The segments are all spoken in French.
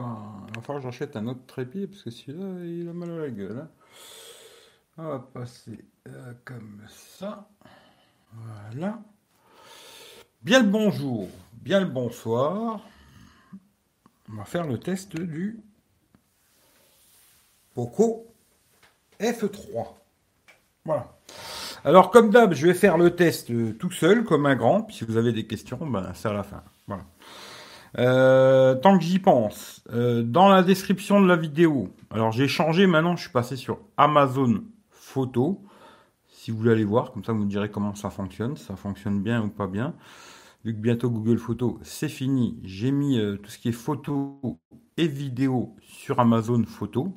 pas. J'achète un autre trépied parce que celui-là, il a mal à la gueule. hein. On va passer euh, comme ça. Voilà. Bien le bonjour, bien le bonsoir. On va faire le test du Poco F3. Voilà. Alors, comme d'hab, je vais faire le test euh, tout seul, comme un grand. Puis si vous avez des questions, ben, c'est à la fin. Euh, tant que j'y pense, euh, dans la description de la vidéo, alors j'ai changé maintenant, je suis passé sur Amazon Photo. Si vous voulez aller voir, comme ça vous me direz comment ça fonctionne, ça fonctionne bien ou pas bien. Vu que bientôt Google Photos c'est fini, j'ai mis euh, tout ce qui est photo et vidéo sur Amazon Photo.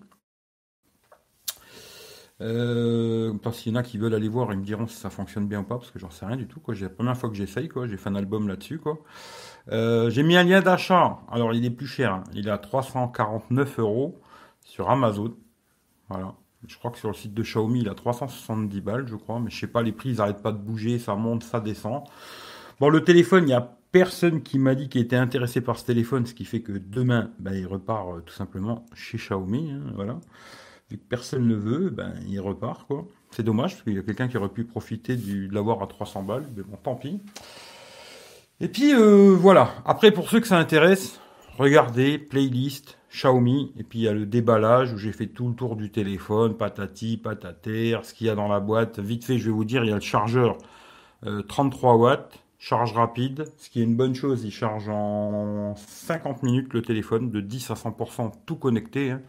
Parce qu'il y en a qui veulent aller voir, ils me diront si ça fonctionne bien ou pas, parce que j'en sais rien du tout. J'ai la première fois que j'essaye. J'ai fait un album là-dessus. Euh, j'ai mis un lien d'achat. Alors, il est plus cher. hein. Il est à 349 euros sur Amazon. Voilà. Je crois que sur le site de Xiaomi, il a 370 balles, je crois. Mais je sais pas, les prix, ils arrêtent pas de bouger. Ça monte, ça descend. Bon, le téléphone, il y a personne qui m'a dit qu'il était intéressé par ce téléphone, ce qui fait que demain, ben, il repart euh, tout simplement chez Xiaomi. hein, voilà. Vu que personne ne veut, ben, il repart, quoi. C'est dommage, parce qu'il y a quelqu'un qui aurait pu profiter de l'avoir à 300 balles, mais bon, tant pis. Et puis, euh, voilà. Après, pour ceux que ça intéresse, regardez, playlist, Xiaomi, et puis il y a le déballage où j'ai fait tout le tour du téléphone, patati, patater, ce qu'il y a dans la boîte. Vite fait, je vais vous dire, il y a le chargeur euh, 33 watts, charge rapide, ce qui est une bonne chose, il charge en 50 minutes le téléphone, de 10 à 100% tout connecté. hein.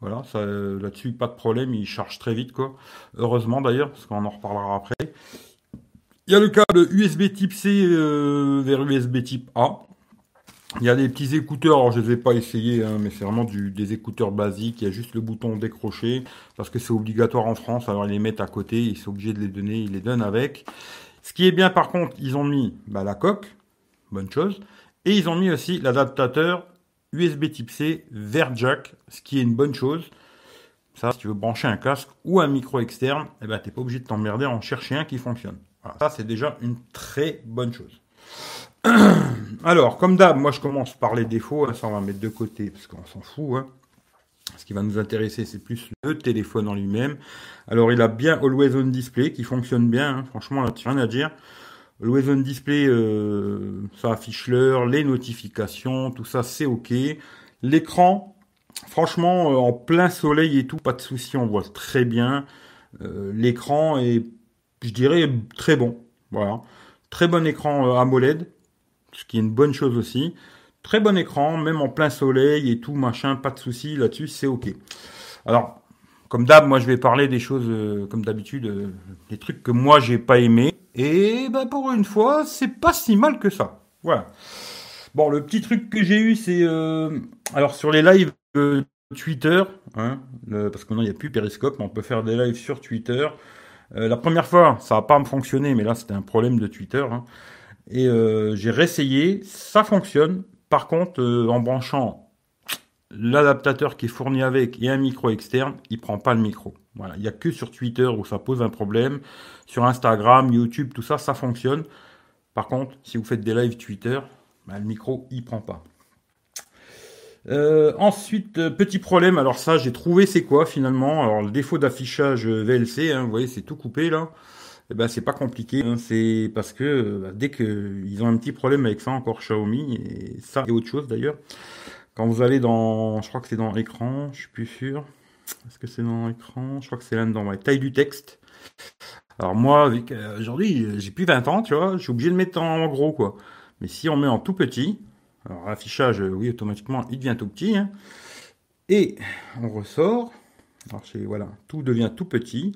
Voilà, euh, là-dessus, pas de problème, il charge très vite, quoi. Heureusement d'ailleurs, parce qu'on en reparlera après. Il y a le câble USB type C euh, vers USB type A. Il y a des petits écouteurs, alors je ne les ai pas essayés, hein, mais c'est vraiment des écouteurs basiques. Il y a juste le bouton décrocher, parce que c'est obligatoire en France, alors ils les mettent à côté, ils sont obligés de les donner, ils les donnent avec. Ce qui est bien par contre, ils ont mis bah, la coque, bonne chose, et ils ont mis aussi l'adaptateur USB type C vers jack, ce qui est une bonne chose. Ça, si tu veux brancher un casque ou un micro externe, eh ben, t'es pas obligé de t'emmerder en chercher un qui fonctionne. Ça, c'est déjà une très bonne chose. Alors, comme d'hab, moi je commence par les défauts, hein, ça on va mettre de côté parce qu'on s'en fout. hein. Ce qui va nous intéresser, c'est plus le téléphone en lui-même. Alors, il a bien Always On Display qui fonctionne bien, hein. franchement, là, rien à dire. Always On Display, euh, ça affiche l'heure, les notifications, tout ça, c'est OK. L'écran, franchement, euh, en plein soleil et tout, pas de souci, on voit très bien. Euh, L'écran est, je dirais, très bon. Voilà. Très bon écran euh, AMOLED, ce qui est une bonne chose aussi. Très bon écran, même en plein soleil et tout, machin, pas de souci là-dessus, c'est OK. Alors, comme d'hab, moi je vais parler des choses, euh, comme d'habitude, euh, des trucs que moi j'ai pas aimé. Et bah, pour une fois, c'est pas si mal que ça. Voilà. Bon, le petit truc que j'ai eu, c'est alors sur les lives Twitter, hein, parce que maintenant il n'y a plus Periscope, mais on peut faire des lives sur Twitter. Euh, la première fois, ça n'a pas fonctionné, mais là c'était un problème de Twitter. hein. Et euh, j'ai réessayé, ça fonctionne. Par contre, euh, en branchant l'adaptateur qui est fourni avec et un micro externe, il prend pas le micro. Voilà, il y a que sur Twitter où ça pose un problème. Sur Instagram, YouTube, tout ça, ça fonctionne. Par contre, si vous faites des lives Twitter, bah, le micro, il prend pas. Euh, ensuite, euh, petit problème. Alors ça, j'ai trouvé c'est quoi finalement? Alors le défaut d'affichage VLC, hein, vous voyez, c'est tout coupé là. Eh ben c'est pas compliqué. hein, c'est parce que euh, bah, dès que ils ont un petit problème avec ça encore Xiaomi et ça et autre chose d'ailleurs. Quand vous allez dans, je crois que c'est dans écran, je suis plus sûr. Est-ce que c'est dans écran? Je crois que c'est là-dedans. Ouais. Taille du texte. Alors moi, aujourd'hui, j'ai plus 20 ans, tu vois, je suis obligé de mettre en gros quoi. Mais si on met en tout petit, alors l'affichage, euh, oui, automatiquement, il devient tout petit. hein. Et on ressort. Alors voilà, tout devient tout petit.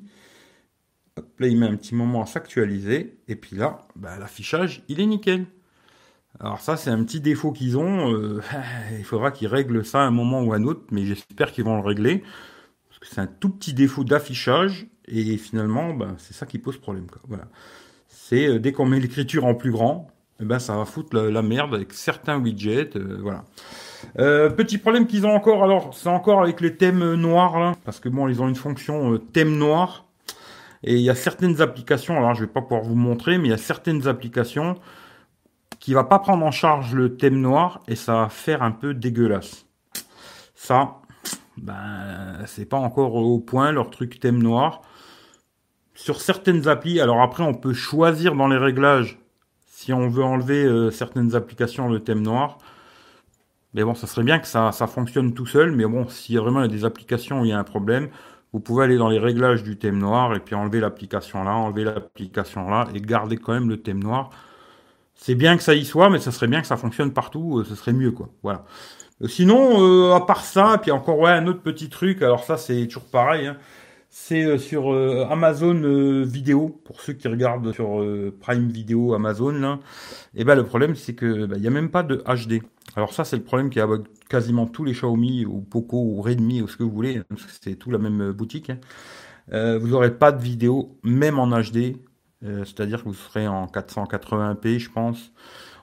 Hop, là, il met un petit moment à s'actualiser. Et puis là, bah, l'affichage, il est nickel. Alors ça, c'est un petit défaut qu'ils ont. euh, il faudra qu'ils règlent ça à un moment ou à un autre, mais j'espère qu'ils vont le régler. Parce que c'est un tout petit défaut d'affichage. Et finalement, bah, c'est ça qui pose problème. C'est euh, dès qu'on met l'écriture en plus grand, eh ben, ça va foutre la, merde avec certains widgets. euh, voilà. Euh, petit problème qu'ils ont encore, alors c'est encore avec les thèmes noirs, là, parce que bon, ils ont une fonction euh, thème noir. Et il y a certaines applications, alors je vais pas pouvoir vous montrer, mais il y a certaines applications qui va pas prendre en charge le thème noir et ça va faire un peu dégueulasse. Ça, ben, c'est pas encore au point leur truc thème noir. Sur certaines applis, alors après on peut choisir dans les réglages si on veut enlever euh, certaines applications le thème noir. Mais bon, ça serait bien que ça, fonctionne tout seul. Mais bon, s'il y a vraiment des applications où il y a un problème, vous pouvez aller dans les réglages du thème noir et puis enlever l'application là, enlever l'application là et garder quand même le thème noir. C'est bien que ça y soit, mais ça serait bien que ça fonctionne partout, euh, ce serait mieux quoi. Voilà. Euh, sinon, à part ça, puis encore ouais un autre petit truc. Alors ça c'est toujours pareil. Hein c'est euh, sur euh, Amazon euh, Vidéo pour ceux qui regardent sur Prime Video Amazon là. Et eh ben le problème c'est que bah, il y a même pas de HD. Alors ça c'est le problème qu'il y avec quasiment tous les Xiaomi ou Poco ou Redmi ou ce que vous voulez, hein, parce que c'est tout la même boutique. Hein. vous aurez pas de vidéo même en HD, c'est-à-dire que vous serez en 480p je pense.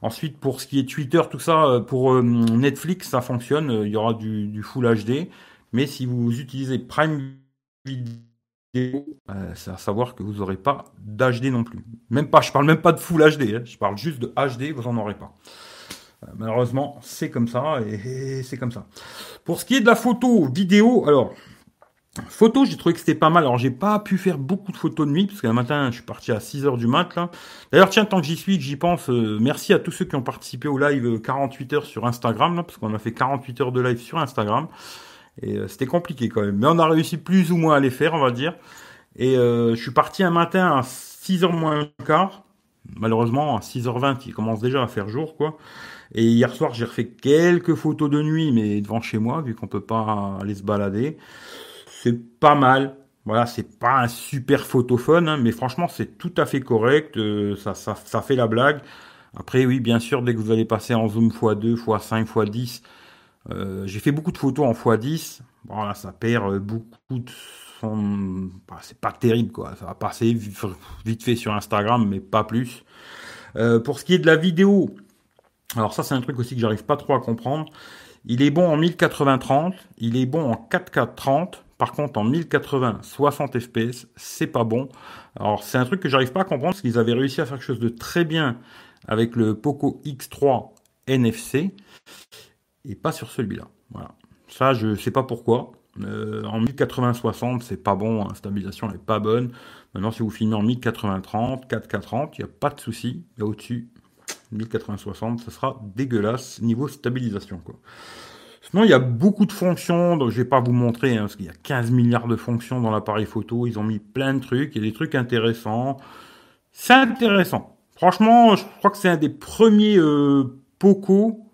Ensuite pour ce qui est Twitter tout ça, pour Netflix ça fonctionne, il y aura du, du Full HD. Mais si vous utilisez Prime vidéo, euh, c'est à savoir que vous n'aurez pas d'HD non plus. Même pas, je parle même pas de Full HD, hein. je parle juste de HD, vous n'en aurez pas. Euh, malheureusement, c'est comme ça et, c'est comme ça. Pour ce qui est de la photo, vidéo, alors Photo, j'ai trouvé que c'était pas mal. Alors, j'ai pas pu faire beaucoup de photos de nuit, parce qu'un matin, je suis parti à 6 heures du mat. D'ailleurs, tiens, tant que j'y suis, que j'y pense, euh, merci à tous ceux qui ont participé au live 48 heures sur Instagram, parce qu'on a fait 48 heures de live sur Instagram. Et euh, c'était compliqué quand même. Mais on a réussi plus ou moins à les faire, on va dire. Et euh, je suis parti un matin à 6h moins quart. Malheureusement, à 6h20, il commence déjà à faire jour, quoi. Et hier soir, j'ai refait quelques photos de nuit, mais devant chez moi, vu qu'on peut pas aller se balader. C'est pas mal. Voilà, c'est pas un super photophone, hein, mais franchement, c'est tout à fait correct. Euh, ça, ça, ça fait la blague. Après, oui, bien sûr, dès que vous allez passer en zoom x2, x5, x10, euh, j'ai fait beaucoup de photos en x10. Bon, là, ça perd euh, beaucoup de son. Bah, c'est pas terrible, quoi. Ça va passer vite fait sur Instagram, mais pas plus. Euh, pour ce qui est de la vidéo, alors ça, c'est un truc aussi que j'arrive pas trop à comprendre. Il est bon en 1080-30, il est bon en 4K-30. Par contre, en 1080 60 fps, c'est pas bon. Alors, c'est un truc que j'arrive pas à comprendre parce qu'ils avaient réussi à faire quelque chose de très bien avec le Poco X3 NFC et pas sur celui-là. Voilà. Ça, je sais pas pourquoi. Euh, en 1080-60, c'est pas bon, la stabilisation n'est pas bonne. Maintenant, si vous filmez en 1080-30, 4K30, il n'y a pas de souci. Mais au-dessus, 1080-60, ça sera dégueulasse niveau stabilisation. Quoi. Sinon, il y a beaucoup de fonctions, donc je vais pas vous montrer, hein, parce qu'il y a 15 milliards de fonctions dans l'appareil photo. Ils ont mis plein de trucs, il y a des trucs intéressants. C'est intéressant. Franchement, je crois que c'est un des premiers euh, Poco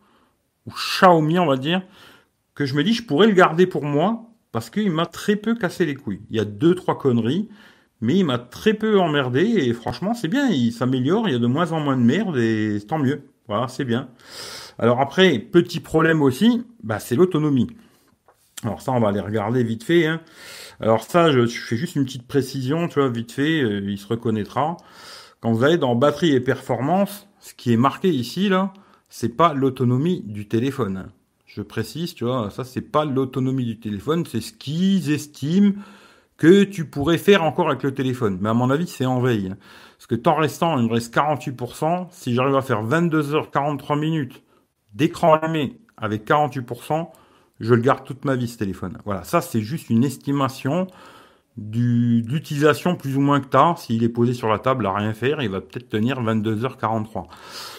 ou Xiaomi, on va dire, que je me dis, je pourrais le garder pour moi, parce qu'il m'a très peu cassé les couilles. Il y a deux, trois conneries, mais il m'a très peu emmerdé, et franchement, c'est bien, il s'améliore, il y a de moins en moins de merde, et tant mieux. Voilà, c'est bien. Alors après, petit problème aussi, bah, c'est l'autonomie. Alors ça, on va aller regarder vite fait. Hein. Alors ça, je, fais juste une petite précision, tu vois, vite fait, euh, il se reconnaîtra. Quand vous allez dans batterie et performance, ce qui est marqué ici, là, c'est pas l'autonomie du téléphone. Je précise, tu vois, ça c'est pas l'autonomie du téléphone, c'est ce qu'ils estiment que tu pourrais faire encore avec le téléphone. Mais à mon avis, c'est en veille. Parce que temps restant, il me reste 48%. Si j'arrive à faire 22h43 minutes d'écran allumé avec 48%, je le garde toute ma vie ce téléphone. Voilà, ça c'est juste une estimation d'utilisation plus ou moins que tu S'il est posé sur la table à rien faire, il va peut-être tenir 22h43.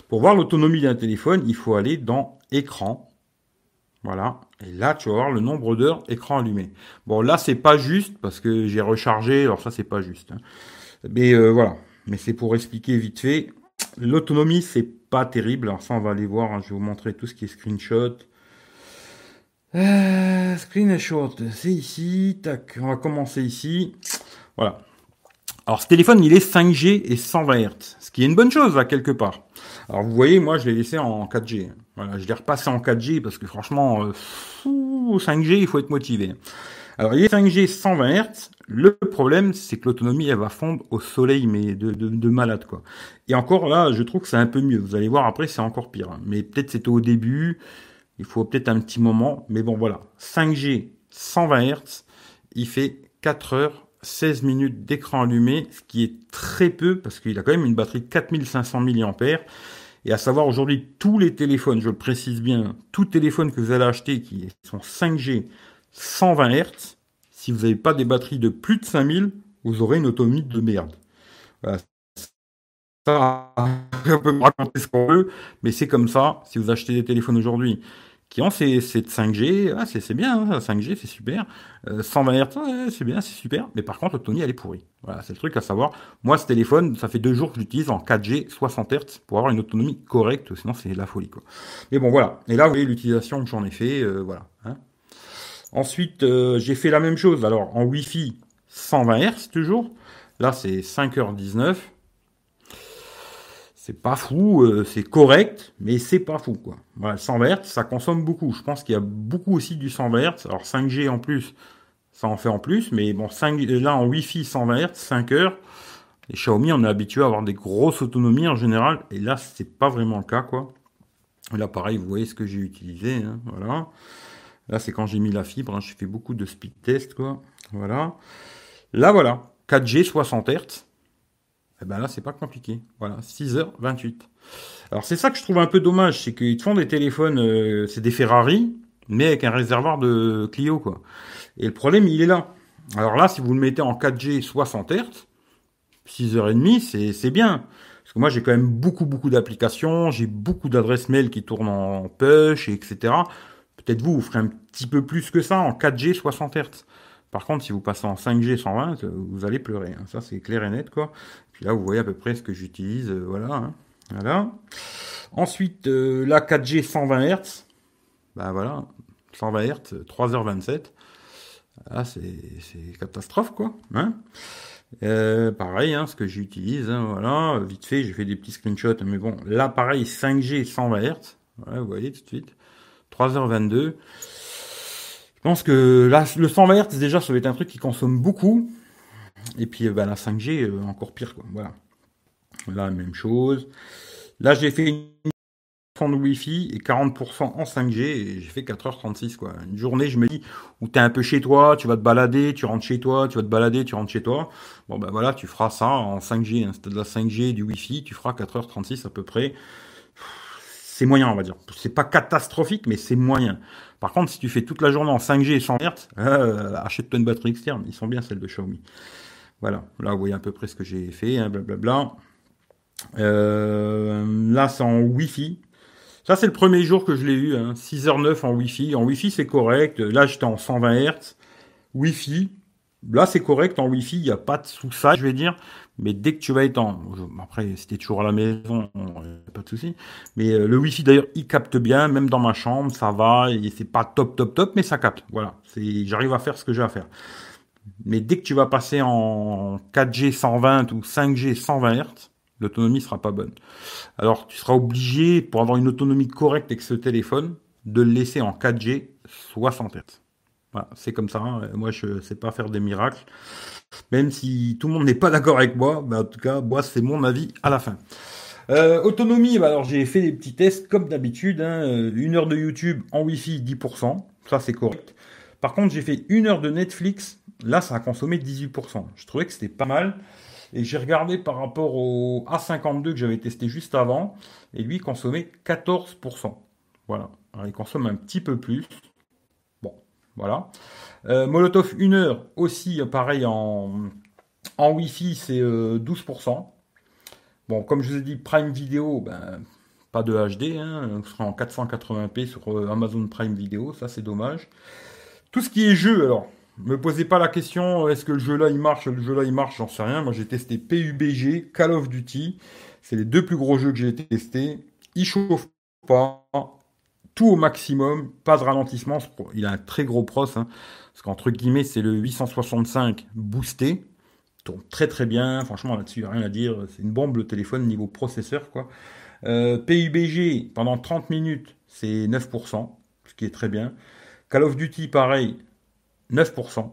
Pour voir l'autonomie d'un téléphone, il faut aller dans écran. Voilà. Et là, tu vas voir le nombre d'heures écran allumé. Bon, là, c'est pas juste parce que j'ai rechargé. Alors ça, c'est pas juste. Hein. Mais euh, voilà. Mais c'est pour expliquer vite fait. L'autonomie, c'est pas terrible. Alors ça, on va aller voir. Hein. Je vais vous montrer tout ce qui est screenshot. Euh, screenshot, c'est ici. Tac, on va commencer ici. Voilà. Alors ce téléphone, il est 5G et 120 Hz, ce qui est une bonne chose là quelque part. Alors vous voyez, moi je l'ai laissé en 4G. Voilà, je l'ai repassé en 4G parce que franchement, 5G, euh, il faut être motivé. Alors il est 5G 120 Hz. Le problème, c'est que l'autonomie, elle va fondre au soleil, mais de, de, malade quoi. Et encore là, je trouve que c'est un peu mieux. Vous allez voir après, c'est encore pire. Mais peut-être c'était au début. Il faut peut-être un petit moment. Mais bon voilà, 5G 120 Hz, il fait 4 heures 16 minutes d'écran allumé, ce qui est très peu parce qu'il a quand même une batterie de 4500 mAh Et à savoir aujourd'hui, tous les téléphones, je le précise bien, tout téléphone que vous allez acheter qui sont 5G 120 Hz, si vous n'avez pas des batteries de plus de 5000, vous aurez une autonomie de merde. Voilà. Ça, on peut raconter ce qu'on veut, mais c'est comme ça. Si vous achetez des téléphones aujourd'hui qui ont ces, ces 5G, ah, c'est bien, 5G, hein, c'est super. 120 euh, Hz, c'est bien, c'est super. Mais par contre, l'autonomie, elle est pourrie. Voilà, c'est le truc à savoir. Moi, ce téléphone, ça fait deux jours que je l'utilise en 4G 60 Hz pour avoir une autonomie correcte, sinon c'est la folie, quoi. Mais bon, voilà. Et là, vous voyez l'utilisation que j'en ai fait, euh, voilà. Hein. Ensuite, euh, j'ai fait la même chose. Alors, en Wi-Fi, 120 Hz toujours. Là, c'est 5h19 c'est pas fou, euh, c'est correct, mais c'est pas fou, quoi. Voilà, 100 Hz, ça consomme beaucoup. Je pense qu'il y a beaucoup aussi du 120 Hz. Alors 5G en plus, ça en fait en plus, mais bon, 5, là en Wi-Fi 120 Hz, 5 heures. Les Xiaomi, on est habitué à avoir des grosses autonomies en général, et là, c'est pas vraiment le cas, quoi. Là, pareil, vous voyez ce que j'ai utilisé, hein, voilà. Là, c'est quand j'ai mis la fibre, hein, j'ai fait beaucoup de speed test, quoi. Voilà. Là, voilà, 4G 60 Hz. Eh ben là, c'est pas compliqué. Voilà, 6h28. Alors c'est ça que je trouve un peu dommage, c'est qu'ils te font des téléphones, euh, c'est des Ferrari, mais avec un réservoir de Clio, quoi. Et le problème, il est là. Alors là, si vous le mettez en 4G 60 Hz, 6h30, c'est, bien. Parce que moi, j'ai quand même beaucoup, beaucoup d'applications, j'ai beaucoup d'adresses mail qui tournent en push, etc. Peut-être vous, vous ferez un petit peu plus que ça en 4G 60 Hz. Par contre, si vous passez en 5G 120, vous allez pleurer. Hein. Ça, c'est clair et net, quoi. Puis là, vous voyez à peu près ce que j'utilise. Euh, voilà. Hein. Voilà. Ensuite, euh, la 4G 120 Hz. Ben voilà. 120 Hz, 3h27. Ah, c'est catastrophe, quoi. Hein euh, pareil, ce que j'utilise, voilà, vite fait, j'ai fait des petits screenshots, mais bon, là, pareil, 5G 120 Hz, voilà, vous voyez tout de suite, 3h22, je pense que là, le 120 Hz, déjà, ça va être un truc qui consomme beaucoup. Et puis, bah, la 5G, euh, encore pire, quoi. Voilà. Là, même chose. Là, j'ai fait une de Wi-Fi et 40% en 5G et j'ai fait 4h36 quoi. Une journée, je me dis où t'es un peu chez toi, tu vas te balader, tu rentres chez toi, tu vas te balader, tu rentres chez toi. Bon ben voilà, tu feras ça en 5G, hein. de la 5G, du Wi-Fi, tu feras 4h36 à peu près. C'est moyen, on va dire. C'est pas catastrophique, mais c'est moyen. Par contre, si tu fais toute la journée en 5G et 100 Hz, euh, achète-toi une batterie externe. Ils sont bien celles de Xiaomi. Voilà, là vous voyez à peu près ce que j'ai fait, hein, blablabla. Euh, là c'est en Wi-Fi. Ça c'est le premier jour que je l'ai eu, hein, 6h09 en Wi-Fi. En Wi-Fi c'est correct. Là j'étais en 120 Hz. Wi-Fi. Là c'est correct en Wi-Fi, il n'y a pas de sous ça, je vais dire. Mais dès que tu vas être en... Après, si t'es toujours à la maison, pas de souci. Mais euh, le Wi-Fi, d'ailleurs, il capte bien. Même dans ma chambre, ça va. Et c'est pas top, top, top, mais ça capte. Voilà. J'arrive à faire ce que j'ai à faire. Mais dès que tu vas passer en 4G 120 ou 5G 120 Hz, l'autonomie sera pas bonne. Alors, tu seras obligé, pour avoir une autonomie correcte avec ce téléphone, de le laisser en 4G 60 Hz. C'est comme ça. Hein. Moi, je sais pas faire des miracles. Même si tout le monde n'est pas d'accord avec moi, en tout cas, moi, c'est mon avis à la fin. Euh, autonomie, bah alors j'ai fait des petits tests comme d'habitude. Hein. Une heure de YouTube en Wi-Fi 10%, ça c'est correct. Par contre, j'ai fait une heure de Netflix, là ça a consommé 18%. Je trouvais que c'était pas mal. Et j'ai regardé par rapport au A52 que j'avais testé juste avant, et lui consommait 14%. Voilà. Alors, il consomme un petit peu plus. Voilà. Euh, Molotov 1 heure aussi, pareil, en, en Wi-Fi, c'est 12%. Euh, bon, comme je vous ai dit, Prime Video, ben, pas de HD, hein, on sera en 480p sur euh, Amazon Prime Video, ça c'est dommage. Tout ce qui est jeu, alors, me posez pas la question, est-ce que le jeu là il marche, le jeu là il marche, j'en sais rien. Moi j'ai testé PUBG, Call of Duty, c'est les deux plus gros jeux que j'ai testés. Ils chauffent pas, tout au maximum, pas de ralentissement. Il a un très gros pros, hein. Parce qu'entre guillemets, c'est le 865 boosté. Tourne très très bien. Franchement, là-dessus, rien à dire. C'est une bombe le téléphone niveau processeur, quoi. Euh, PUBG, pendant 30 minutes, c'est 9%, ce qui est très bien. Call of Duty, pareil, 9%,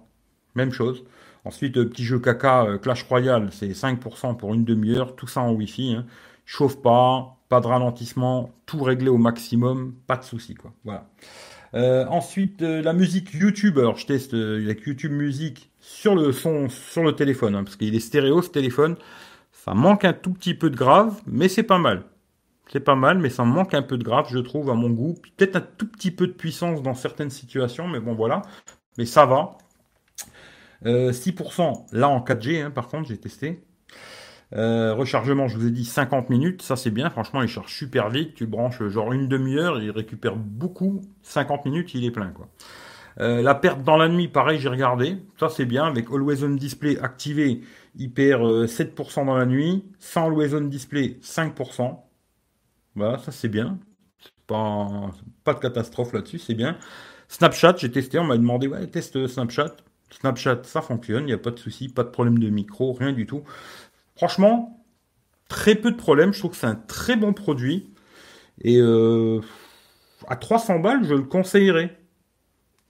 même chose. Ensuite, petit jeu caca, euh, Clash Royale, c'est 5% pour une demi-heure, tout ça en Wi-Fi. Hein. Chauffe pas, pas de ralentissement, tout réglé au maximum, pas de souci, quoi. Voilà. Euh, ensuite, euh, la musique YouTube. Alors, je teste euh, avec YouTube Musique sur le son, sur le téléphone, hein, parce qu'il est stéréo ce téléphone. Ça manque un tout petit peu de grave, mais c'est pas mal. C'est pas mal, mais ça manque un peu de graphe, je trouve, à mon goût. Peut-être un tout petit peu de puissance dans certaines situations, mais bon, voilà. Mais ça va. 6% euh, là en 4G, hein, par contre, j'ai testé. Euh, rechargement, je vous ai dit 50 minutes, ça c'est bien, franchement il charge super vite, tu branches genre une demi-heure, il récupère beaucoup, 50 minutes il est plein quoi. Euh, la perte dans la nuit, pareil, j'ai regardé. Ça, c'est bien. Avec Always On Display activé, il perd 7% dans la nuit. Sans Always On Display, 5%. Voilà, ça, c'est bien. Pas, pas de catastrophe là-dessus, c'est bien. Snapchat, j'ai testé. On m'a demandé, ouais, teste Snapchat. Snapchat, ça fonctionne. Il n'y a pas de souci, pas de problème de micro, rien du tout. Franchement, très peu de problèmes. Je trouve que c'est un très bon produit. Et euh, à 300 balles, je le conseillerais.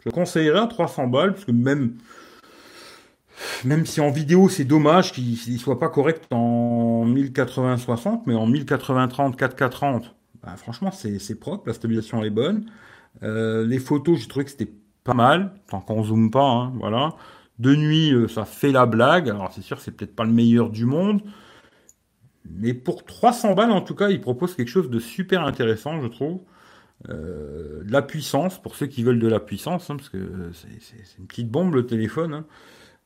Je conseillerais à 300 balles, parce que même, même si en vidéo c'est dommage qu'il ne soit pas correct en 1080-60, mais en 1080-30, 4K30, bah, franchement c'est propre, la stabilisation est bonne. Euh, les photos, j'ai trouvé que c'était pas mal, tant qu'on zoome pas, hein, voilà. De nuit, euh, ça fait la blague. Alors c'est sûr, c'est peut-être pas le meilleur du monde. Mais pour 300 balles, en tout cas, il propose quelque chose de super intéressant, je trouve. Euh, de la puissance, pour ceux qui veulent de la puissance, hein, parce que c'est une petite bombe le téléphone. Hein.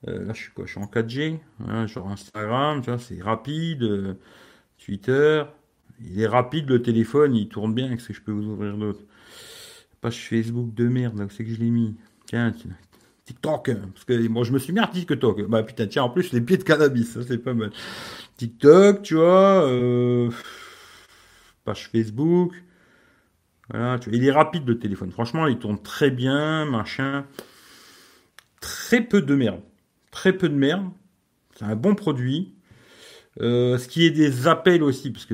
Euh, là, je suis quoi? Je suis en 4G, hein, genre Instagram, tu vois, c'est rapide. Euh, Twitter, il est rapide le téléphone, il tourne bien. Qu'est-ce que je peux vous ouvrir d'autre? Page Facebook de merde, là où c'est que je l'ai mis? Tiens, TikTok, parce que moi je me suis mis à TikTok. Bah putain, tiens, en plus les pieds de cannabis, ça c'est pas mal. TikTok, tu vois, page Facebook. Voilà, il est rapide le téléphone. Franchement, il tourne très bien, machin. Très peu de merde. Très peu de merde. C'est un bon produit. Euh, ce qui est des appels aussi, parce que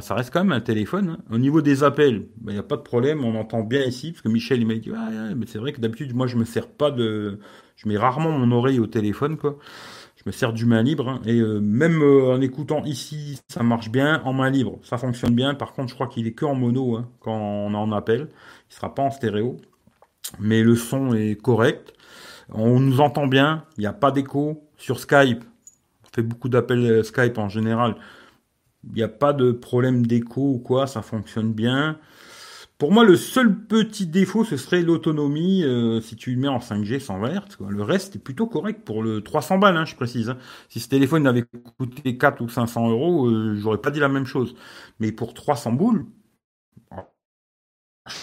ça reste quand même un téléphone. Hein. Au niveau des appels, il n'y a pas de problème, on entend bien ici, parce que Michel il m'a dit, mais c'est vrai que d'habitude moi je me sers pas de, je mets rarement mon oreille au téléphone quoi me sers du main libre. Hein. et euh, même euh, en écoutant ici, ça marche bien. En main libre, ça fonctionne bien. Par contre, je crois qu'il est que en mono hein, quand on en appelle. Il sera pas en stéréo. Mais le son est correct. On nous entend bien. Il n'y a pas d'écho. Sur Skype, on fait beaucoup d'appels euh, Skype en général. Il n'y a pas de problème d'écho ou quoi. Ça fonctionne bien. Pour moi, le seul petit défaut, ce serait l'autonomie, euh, si tu le mets en 5G 120 Hz. Le reste est plutôt correct pour le 300 balles, hein, je précise. Hein. Si ce téléphone avait coûté 4 ou 500 euros, euh, j'aurais pas dit la même chose. Mais pour 300 boules,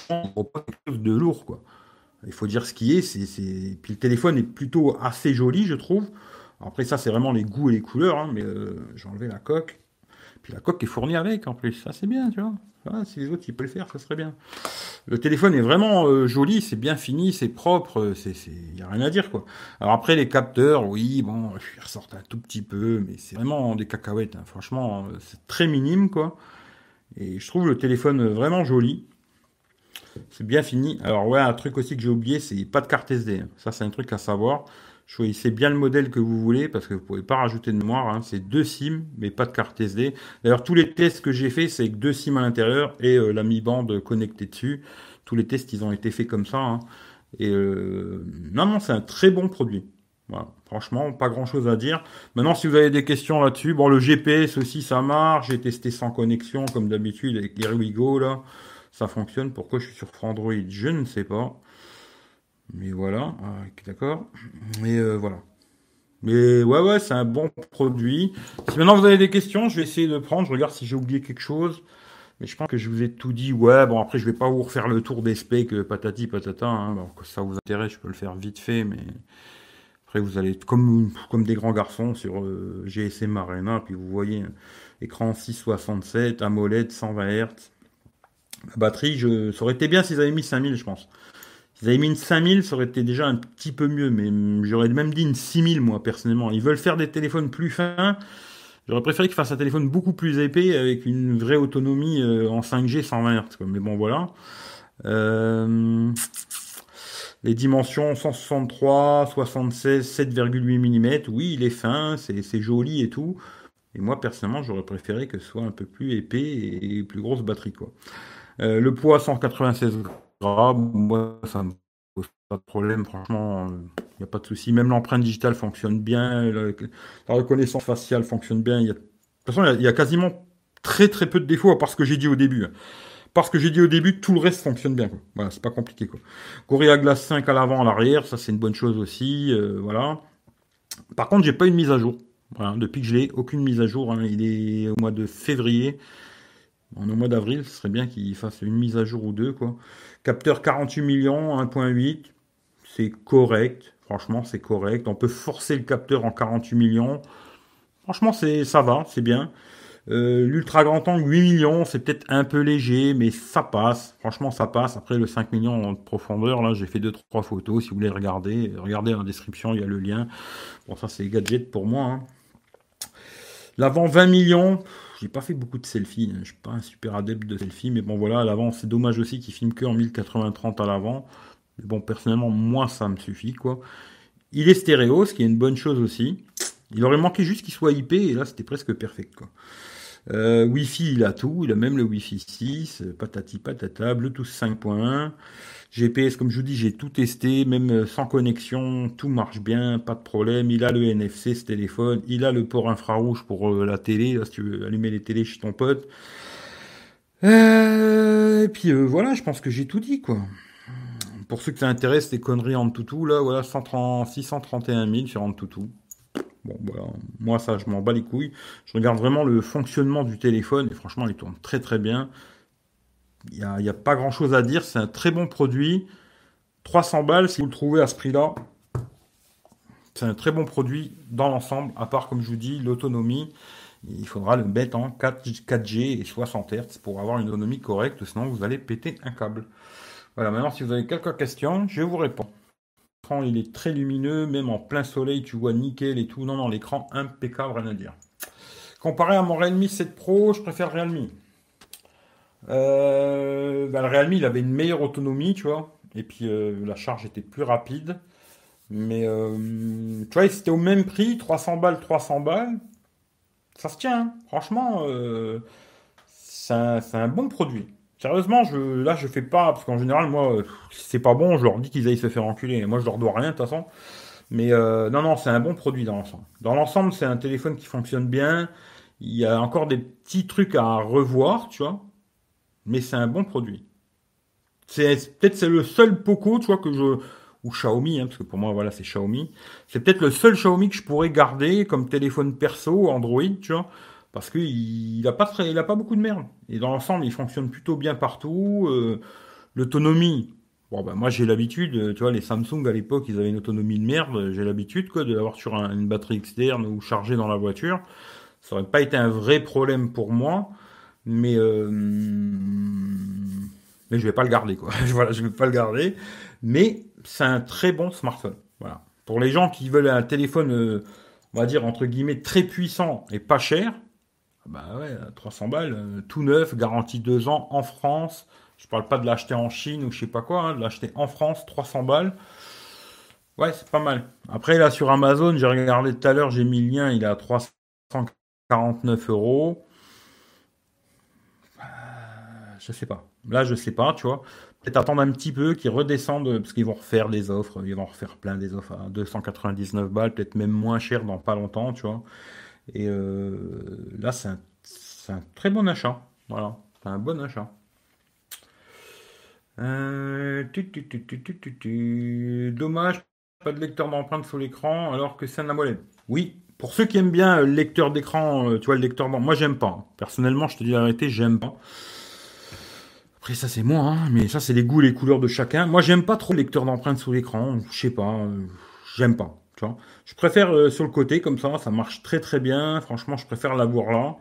on pas quelque chose de lourd, quoi. Il faut dire ce qui est, c'est, Puis le téléphone est plutôt assez joli, je trouve. Après ça, c'est vraiment les goûts et les couleurs, hein, mais euh, j'ai enlevé la coque. Puis la coque est fournie avec, en plus. Ça, c'est bien, tu vois. Si les autres ils peuvent le faire, ça serait bien. Le téléphone est vraiment euh, joli, c'est bien fini, c'est propre, euh, il y a rien à dire quoi. Alors après les capteurs, oui, bon, ils ressortent un tout petit peu, mais c'est vraiment des cacahuètes. Hein. Franchement, euh, c'est très minime quoi. Et je trouve le téléphone vraiment joli. C'est bien fini. Alors ouais, un truc aussi que j'ai oublié, c'est pas de carte SD. Ça, c'est un truc à savoir. Choisissez bien le modèle que vous voulez parce que vous pouvez pas rajouter de mémoire. Hein. C'est deux SIM, mais pas de carte SD. D'ailleurs, tous les tests que j'ai fait, c'est que deux SIM à l'intérieur et euh, la mi-bande connectée dessus. Tous les tests, ils ont été faits comme ça. Hein. Et euh, non, non, c'est un très bon produit. Franchement, pas grand chose à dire. Maintenant, si vous avez des questions là-dessus, bon, le GPS aussi, ça marche. J'ai testé sans connexion, comme d'habitude, avec Here We là. Ça fonctionne. Pourquoi je suis sur Android? Je ne sais pas. Mais voilà, ah, d'accord. Mais euh, voilà. Mais ouais, ouais, c'est un bon produit. Si maintenant vous avez des questions, je vais essayer de prendre. Je regarde si j'ai oublié quelque chose. Mais je pense que je vous ai tout dit. Ouais, bon, après, je vais pas vous refaire le tour des specs, euh, patati patata. Hein. Alors que ça vous intéresse, je peux le faire vite fait. Mais après, vous allez être comme, comme des grands garçons sur euh, GSM Arena. Puis vous voyez, écran 667, AMOLED, 120 Hz. La batterie, je... ça aurait été bien s'ils avaient mis 5000, je pense. Ils avaient mis une 5000, ça aurait été déjà un petit peu mieux, mais j'aurais même dit une 6000, moi, personnellement. Ils veulent faire des téléphones plus fins. J'aurais préféré qu'ils fassent un téléphone beaucoup plus épais, avec une vraie autonomie euh, en 5G 120 Hz. Mais bon, voilà. Euh, les dimensions 163, 76, 7,8 mm. Oui, il est fin, c'est joli et tout. Et moi, personnellement, j'aurais préféré que ce soit un peu plus épais et plus grosse batterie, quoi. Euh, le poids 196 moi, ça me pose pas de problème. Franchement, il n'y a pas de souci. Même l'empreinte digitale fonctionne bien. La, reconnaissance faciale fonctionne bien. De toute façon, il y, a quasiment très très peu de défauts, parce que j'ai dit au début. Parce que j'ai dit au début, tout le reste fonctionne bien. Voilà, c'est pas compliqué. Quoi. Gorilla Glass 5 à l'avant, à l'arrière, ça c'est une bonne chose aussi. Euh, voilà. Par contre, j'ai pas une mise à jour. Voilà, depuis que je l'ai, aucune mise à jour. Hein. Il est au mois de février. En au mois d'avril, ce serait bien qu'il fasse une mise à jour ou deux. Quoi. Capteur 48 millions, 1.8. C'est correct. Franchement, c'est correct. On peut forcer le capteur en 48 millions. Franchement, c'est ça va, c'est bien. Euh, l'ultra grand angle 8 millions, c'est peut-être un peu léger, mais ça passe. Franchement, ça passe. Après le 5 millions de profondeur, là, j'ai fait deux trois photos. Si vous voulez regarder, regardez dans la description, il y a le lien. Bon, ça c'est gadget pour moi. Hein. L'avant 20 millions, pas fait beaucoup de selfies. Je suis pas un super adepte de selfies, mais bon voilà, à l'avant, c'est dommage aussi qu'il filme que en 1080-30 à l'avant. Mais bon, personnellement, moi, ça me suffit, quoi. Il est stéréo, ce qui est une bonne chose aussi. Il aurait manqué juste qu'il soit IP, et là, c'était presque perfect, quoi. Euh, Wi-Fi, il a tout. Il a même le Wi-Fi 6, euh, patati patata, Bluetooth 5.1. GPS, comme je vous dis, j'ai tout testé, même euh, sans connexion, tout marche bien, pas de problème. Il a le NFC, ce téléphone. Il a le port infrarouge pour la télé, si tu veux allumer les télés chez ton pote. et puis voilà, je pense que j'ai tout dit, quoi. Pour ceux que ça intéresse, les conneries en toutou, là, voilà, 130, 631 000 sur en toutou. Bon, voilà, moi ça, je m'en bats les couilles. Je regarde vraiment le fonctionnement du téléphone et franchement, il tourne très très bien. Il n'y a, pas grand chose à dire, c'est un très bon produit. 300 balles, si vous le trouvez à ce prix-là, c'est un très bon produit dans l'ensemble, à part, comme je vous dis, l'autonomie. Il faudra le mettre en 4, 4G et 60 Hz pour avoir une autonomie correcte, sinon vous allez péter un câble. Voilà, maintenant si vous avez quelques questions, je vous réponds il est très lumineux, même en plein soleil, tu vois nickel et tout. Non, non, l'écran impeccable, rien à dire. Comparé à mon Realme 7 Pro, je préfère Realme. Euh, bah, le Realme, il avait une meilleure autonomie, tu vois. Et puis euh, la charge était plus rapide. Mais euh, tu vois, c'était au même prix, 300 balles, 300 balles. Ça se tient, hein. franchement, c'est un bon produit. Sérieusement, je, là, je fais pas, parce qu'en général, moi, c'est pas bon, je leur dis qu'ils aillent se faire enculer. Moi, je leur dois rien, de toute façon. Mais euh, non, non, c'est un bon produit dans l'ensemble. Dans l'ensemble, c'est un téléphone qui fonctionne bien. Il y a encore des petits trucs à revoir, tu vois. Mais c'est un bon produit. C'est peut-être c'est le seul Poco, tu vois, que je ou Xiaomi, hein, parce que pour moi, voilà, c'est Xiaomi. C'est peut-être le seul Xiaomi que je pourrais garder comme téléphone perso, Android, tu vois parce qu'il n'a pas, il a pas beaucoup de merde. Et dans l'ensemble, il fonctionne plutôt bien partout. Euh, l'autonomie, bon, ben, moi j'ai l'habitude, tu vois, les Samsung à l'époque, ils avaient une autonomie de merde. J'ai l'habitude quoi, de l'avoir sur une batterie externe ou chargée dans la voiture. Ça n'aurait pas été un vrai problème pour moi, mais, euh, mais je vais pas le garder. Quoi. voilà, je vais pas le garder. Mais c'est un très bon smartphone. Voilà. Pour les gens qui veulent un téléphone, euh, on va dire entre guillemets, très puissant et pas cher, bah ouais, 300 balles, euh, tout neuf, garantie 2 ans en France. Je parle pas de l'acheter en Chine ou je sais pas quoi, hein, de l'acheter en France, 300 balles. Ouais, c'est pas mal. Après, là, sur Amazon, j'ai regardé tout à l'heure, j'ai mis le lien, il est à 349 euros. Euh, je sais pas. Là, je sais pas, tu vois. Peut-être attendre un petit peu qu'ils redescendent, parce qu'ils vont refaire des offres. Ils vont refaire plein des offres à 299 balles, peut-être même moins cher dans pas longtemps, tu vois. Et euh, là, c'est un, très bon achat. Voilà, c'est un bon achat. Euh, Dommage, pas de lecteur d'empreinte sur l'écran alors que c'est un AMOLED. Oui, pour ceux qui aiment bien le lecteur d'écran, euh, tu vois, le lecteur d'empreinte, moi j'aime pas. Personnellement, je te dis la vérité, j'aime pas. Après, ça c'est moi, hein, mais ça c'est les goûts les couleurs de chacun. Moi j'aime pas trop le lecteur d'empreinte sur l'écran, je sais pas, j'aime pas. Je préfère euh, sur le côté comme ça, ça marche très très bien. Franchement, je préfère l'avoir là.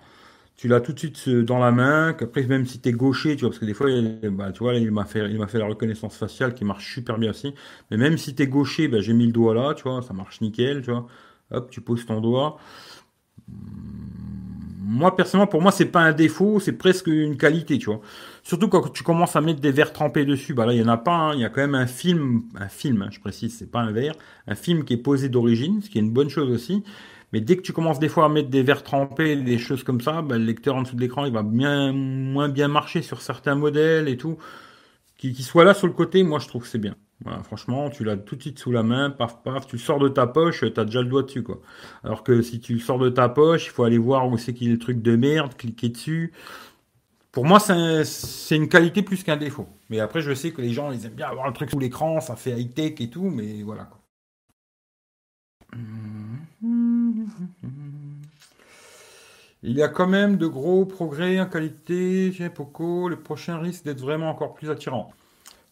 Tu l'as tout de suite euh, dans la main. Qu'après, même si tu es gaucher, tu vois, parce que des fois, bah, tu vois, il m'a fait, il m'a fait la reconnaissance faciale qui marche super bien aussi. Mais même si tu es gaucher, bah, j'ai mis le doigt là, tu vois, ça marche nickel, tu vois. Hop, tu poses ton doigt moi personnellement, pour moi, c'est pas un défaut, c'est presque une qualité, tu vois. Surtout quand tu commences à mettre des verres trempés dessus, bah là, il y en a pas. Hein. Il y a quand même un film, un film, hein, je précise, c'est pas un verre, un film qui est posé d'origine, ce qui est une bonne chose aussi. Mais dès que tu commences des fois à mettre des verres trempés, des choses comme ça, bah, le lecteur en dessous de l'écran, il va bien moins bien marcher sur certains modèles et tout. Qu'il soit là sur le côté, moi je trouve que c'est bien. franchement, tu l'as tout de suite sous la main, paf paf, tu le sors de ta poche, tu as déjà le doigt dessus. Alors que si tu le sors de ta poche, il faut aller voir où c'est qu'il est le truc de merde, cliquer dessus. Pour moi, c'est une qualité plus qu'un défaut. Mais après, je sais que les gens, ils aiment bien avoir le truc sous l'écran, ça fait high-tech et tout, mais voilà. Il y a quand même de gros progrès en qualité chez Poco. Le prochain risque d'être vraiment encore plus attirant.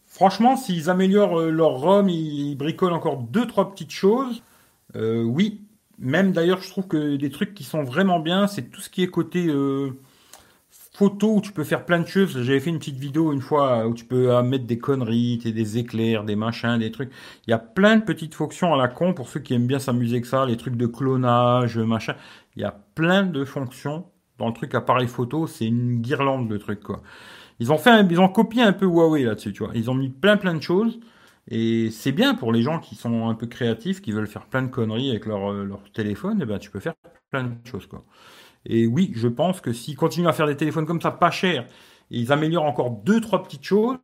Franchement, s'ils améliorent euh, leur ROM, ils bricolent encore deux, trois petites choses. Euh, oui. Même d'ailleurs, je trouve que des trucs qui sont vraiment bien, c'est tout ce qui est côté euh, photo où tu peux faire plein de choses. J'avais fait une petite vidéo une fois où tu peux mettre des conneries, des éclairs, des machins, des trucs. Il y a plein de petites fonctions à la con pour ceux qui aiment bien s'amuser que ça, les trucs de clonage, machin. Il y a plein de fonctions dans le truc appareil photo, c'est une guirlande de trucs quoi. Ils ont fait, ils ont copié un peu Huawei là-dessus, tu vois. Ils ont mis plein plein de choses et c'est bien pour les gens qui sont un peu créatifs, qui veulent faire plein de conneries avec leur, euh, téléphone. Et ben tu peux faire plein de choses quoi. Et oui, je pense que s'ils continuent à faire des téléphones comme ça, pas chers, et ils améliorent encore deux trois petites choses,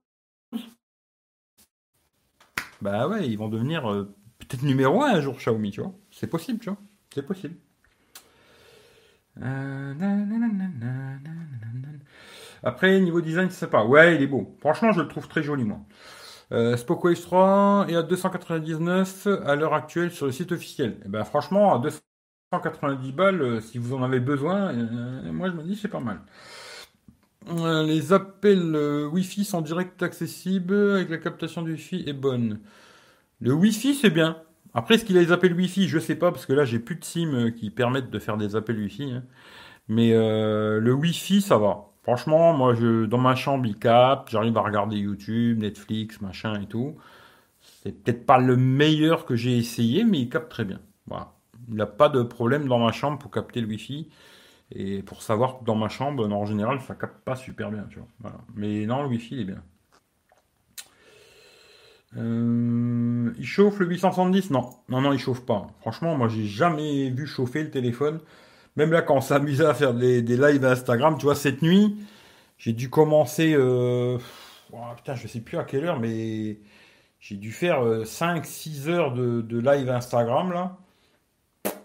bah ouais, ils vont devenir euh, peut-être numéro un un jour Xiaomi, tu vois. C'est possible, tu vois. C'est possible. Après, niveau design, sais pas. Ouais, il est beau. Franchement, je le trouve très joli, moi. Euh, Spoco S3 est à 299 à l'heure actuelle sur le site officiel. Et eh ben, franchement, à 290 balles, euh, si vous en avez besoin, euh, moi je me dis c'est pas mal. Euh, les appels Wi-Fi sont direct accessibles avec la captation du Wi-Fi est bonne. Le Wi-Fi c'est bien. Après, ce qu'il a des appels Wi-Fi, je sais pas, parce que là, j'ai plus de SIM euh, qui permettent de faire des appels Wi-Fi. Hein. Mais euh, le Wi-Fi, ça va. Franchement, moi, je, dans ma chambre, il capte. J'arrive à regarder YouTube, Netflix, machin et tout. C'est peut-être pas le meilleur que j'ai essayé, mais il capte très bien. Voilà. Il n'a pas de problème dans ma chambre pour capter le Wi-Fi. Et pour savoir que dans ma chambre, en général, ça capte pas super bien. Mais non, le Wi-Fi, il est bien. Euh, il chauffe le 870 Non, non, non, il chauffe pas. Franchement, moi, j'ai jamais vu chauffer le téléphone. Même là, quand on s'amusait à faire des, des lives Instagram, tu vois, cette nuit, j'ai dû commencer. Euh... Oh, putain, je sais plus à quelle heure, mais j'ai dû faire 5-6 euh, heures de, live Instagram là.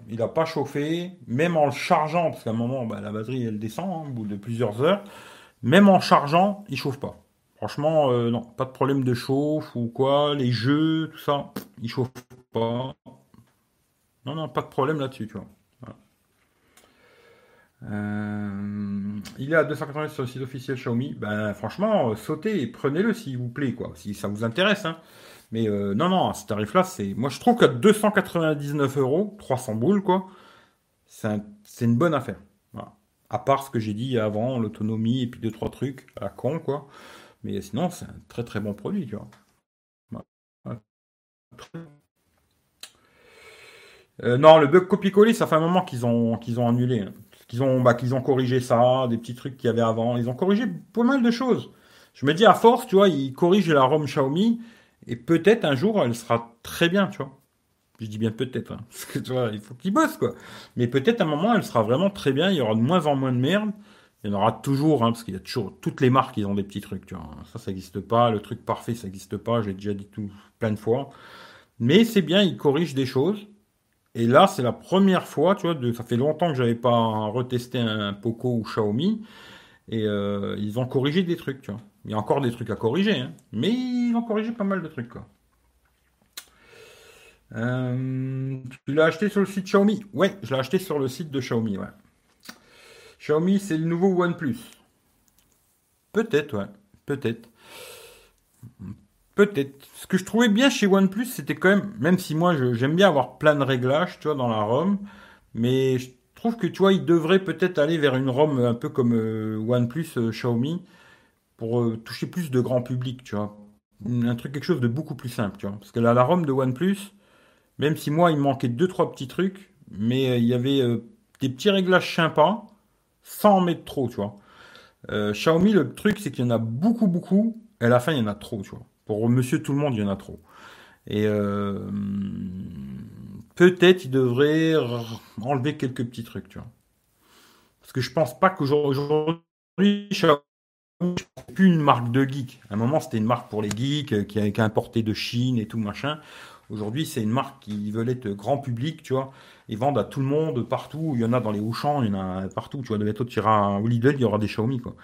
Il n'a pas chauffé, même en le chargeant, parce qu'à un moment, bah, la batterie elle descend hein, au bout de plusieurs heures. Même en chargeant, il chauffe pas. Franchement, euh, non, pas de problème de chauffe ou quoi. Les jeux, tout ça, ils chauffent pas. Non, non, pas de problème là-dessus, tu vois. Euh, il est à 280 sur le site officiel Xiaomi. Ben, franchement, euh, sautez et prenez-le s'il vous plaît, quoi. Si ça vous intéresse, hein. Mais non, non, à ce tarif-là, c'est. Moi, je trouve qu'à 299 euros, 300 boules, quoi, c'est une bonne affaire. À part ce que j'ai dit avant, l'autonomie et puis deux, trois trucs à con, quoi. Mais sinon, c'est un très très bon produit, tu vois. Euh, non, le bug copier-coller, ça fait un moment qu'ils ont, qu'ils ont annulé. Hein. Qu'ils ont, bah, qu'ils ont corrigé ça, des petits trucs qu'il y avait avant. Ils ont corrigé pas mal de choses. Je me dis, à force, tu vois, ils corrigent la ROM Xiaomi, et peut-être un jour, elle sera très bien, tu vois. Je dis bien peut-être, hein, parce que tu vois, il faut qu'ils bossent, quoi. Mais peut-être un moment, elle sera vraiment très bien, il y aura de moins en moins de merde. Il y en aura toujours, hein, parce qu'il y a toujours toutes les marques, ils ont des petits trucs. Tu vois. Ça, ça n'existe pas. Le truc parfait, ça n'existe pas. J'ai déjà dit tout plein de fois. Mais c'est bien, ils corrigent des choses. Et là, c'est la première fois, tu vois, de, ça fait longtemps que j'avais pas retesté un Poco ou Xiaomi. Et euh, ils ont corrigé des trucs, tu vois. Il y a encore des trucs à corriger, hein, mais ils ont corrigé pas mal de trucs. Euh, tu l'as acheté sur le site Xiaomi? Ouais, je l'ai acheté sur le site de Xiaomi. Xiaomi, c'est le nouveau OnePlus. Peut-être, ouais. Peut-être. Peut-être. Ce que je trouvais bien chez OnePlus, c'était quand même, même si moi j'aime bien avoir plein de réglages, tu vois, dans la ROM, mais je trouve que tu vois, il devrait peut-être aller vers une ROM un peu comme euh, OnePlus euh, Xiaomi pour euh, toucher plus de grand public, tu vois. Un truc, quelque chose de beaucoup plus simple, tu vois. Parce que là, la ROM de OnePlus, même si moi il me manquait deux, trois petits trucs, mais il y avait des petits réglages sympas sans en mettre trop, tu vois. Euh, Xiaomi, le truc, c'est qu'il y en a beaucoup, beaucoup, et à la fin, il y en a trop, tu vois. Pour monsieur tout le monde, il y en a trop. Et euh, peut-être il devrait enlever quelques petits trucs, tu vois. Parce que je pense pas qu'aujourd'hui, Xiaomi, plus une marque de geek. À un moment, c'était une marque pour les geeks euh, qui a, qui a importé de Chine et tout machin. Aujourd'hui, c'est une marque qui veut être grand public, tu vois. Ils vendent à tout le monde, partout. Il y en a dans les Auchan, il y en a partout. Tu vois, de bientôt, tu iras au Lidl, il y aura des Xiaomi, quoi.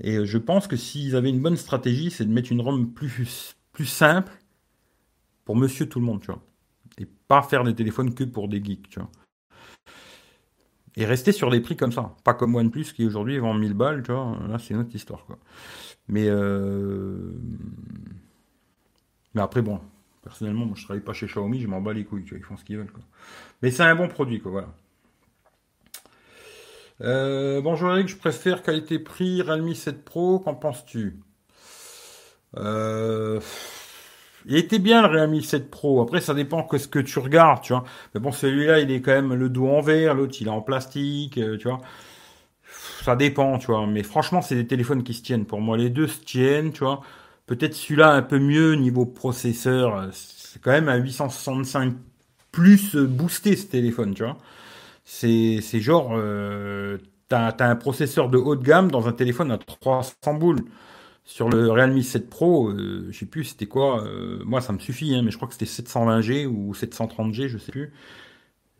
Et euh, je pense que s'ils avaient une bonne stratégie, c'est de mettre une ROM plus, plus simple pour monsieur tout le monde, tu vois. Et pas faire des téléphones que pour des geeks, tu vois. Et rester sur des prix comme ça. Pas comme OnePlus qui aujourd'hui vend 1000 balles, tu vois. Là, c'est une histoire, quoi. Mais, euh... Mais après, bon, personnellement, moi, je travaille pas chez Xiaomi, je m'en bats les couilles, tu vois. Ils font ce qu'ils veulent, quoi. Mais c'est un bon produit, quoi, voilà. Euh, bonjour Eric, je préfère qualité-prix Realme 7 Pro, qu'en penses-tu? Euh, Il était bien le Realme 7 Pro, après ça dépend que ce que tu regardes, tu vois. Mais bon, celui-là, il est quand même le dos en verre, l'autre il est en plastique, euh, tu vois. Ça dépend, tu vois. Mais franchement, c'est des téléphones qui se tiennent. Pour moi, les deux se tiennent, tu vois. Peut-être celui-là un peu mieux niveau processeur. C'est quand même un 865 plus boosté ce téléphone, tu vois. C'est, c'est genre, euh, t'as, as un processeur de haut de gamme dans un téléphone à 300 boules. Sur le Realme 7 Pro, euh, je sais plus c'était quoi, euh, moi ça me suffit, hein, mais je crois que c'était 720G ou 730G, je sais plus.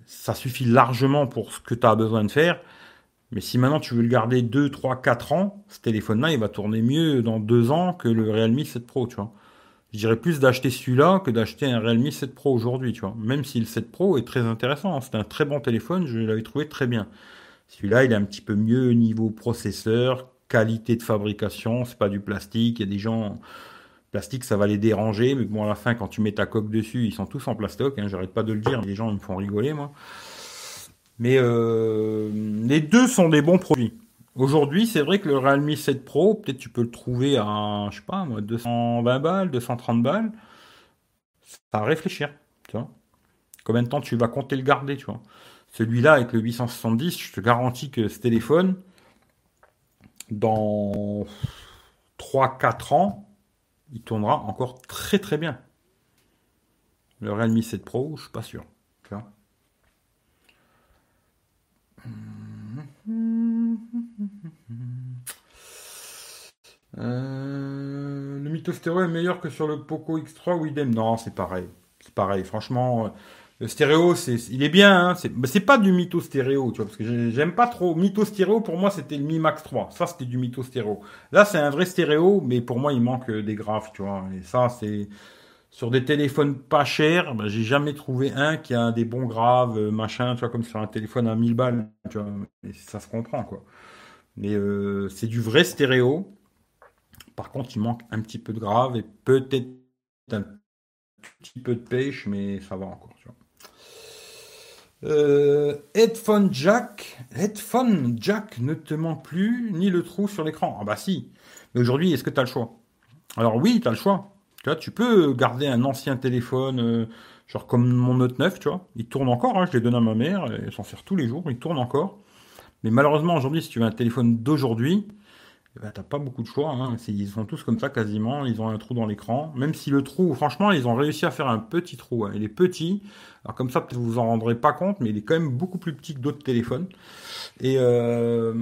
Ça suffit largement pour ce que tu as besoin de faire. Mais si maintenant tu veux le garder 2, 3, 4 ans, ce téléphone-là, il va tourner mieux dans 2 ans que le Realme 7 Pro, tu vois. Je dirais plus d'acheter celui-là que d'acheter un Realme 7 Pro aujourd'hui, tu vois. Même si le 7 Pro est très intéressant, hein. c'est un très bon téléphone, je l'avais trouvé très bien. Celui-là, il est un petit peu mieux niveau processeur, qualité de fabrication, c'est pas du plastique. Il y a des gens, plastique, ça va les déranger, mais bon, à la fin, quand tu mets ta coque dessus, ils sont tous en plastoc. Hein, J'arrête pas de le dire, les gens ils me font rigoler, moi. Mais euh, les deux sont des bons produits. Aujourd'hui, c'est vrai que le Realme 7 Pro, peut-être tu peux le trouver à, je sais pas, 220 balles, 230 balles. Ça à réfléchir, tu vois. Combien de temps tu vas compter le garder, tu vois. Celui-là, avec le 870, je te garantis que ce téléphone, dans 3-4 ans, il tournera encore très très bien. Le Realme 7 Pro, je suis pas sûr. Euh, le Mytho Stéréo est meilleur que sur le Poco X3 ou idem? Non, c'est pareil. C'est pareil. Franchement, le stéréo, c'est, il est bien. Hein. C'est, pas du Mytho Stéréo, tu vois, parce que j'aime pas trop. Mytho Stéréo, pour moi, c'était le Mi Max 3. Ça, c'était du Mytho Stéréo. Là, c'est un vrai stéréo, mais pour moi, il manque des graphes, tu vois. Et ça, c'est sur des téléphones pas chers, ben, j'ai jamais trouvé un qui a des bons graves, euh, machin, tu vois, comme sur un téléphone à 1000 balles, tu vois. Et ça se comprend, quoi. Mais euh, c'est du vrai stéréo. Par contre, il manque un petit peu de grave et peut-être un petit peu de pêche, mais ça va encore. Tu vois. Euh, headphone jack, headphone jack ne te manque plus, ni le trou sur l'écran. Ah bah si. Mais aujourd'hui, est-ce que tu as le choix? Alors oui, tu as le choix. Tu tu peux garder un ancien téléphone, euh, genre comme mon Note 9, tu vois. Il tourne encore, hein, je l'ai donné à ma mère, elle s'en sert tous les jours, il tourne encore. Mais malheureusement, aujourd'hui, si tu veux un téléphone d'aujourd'hui, eh ben, t'as pas beaucoup de choix. Hein. Ils sont tous comme ça quasiment. Ils ont un trou dans l'écran. Même si le trou, franchement, ils ont réussi à faire un petit trou. Hein. Il est petit. Alors comme ça, peut-être vous vous en rendrez pas compte, mais il est quand même beaucoup plus petit que d'autres téléphones. Et, euh,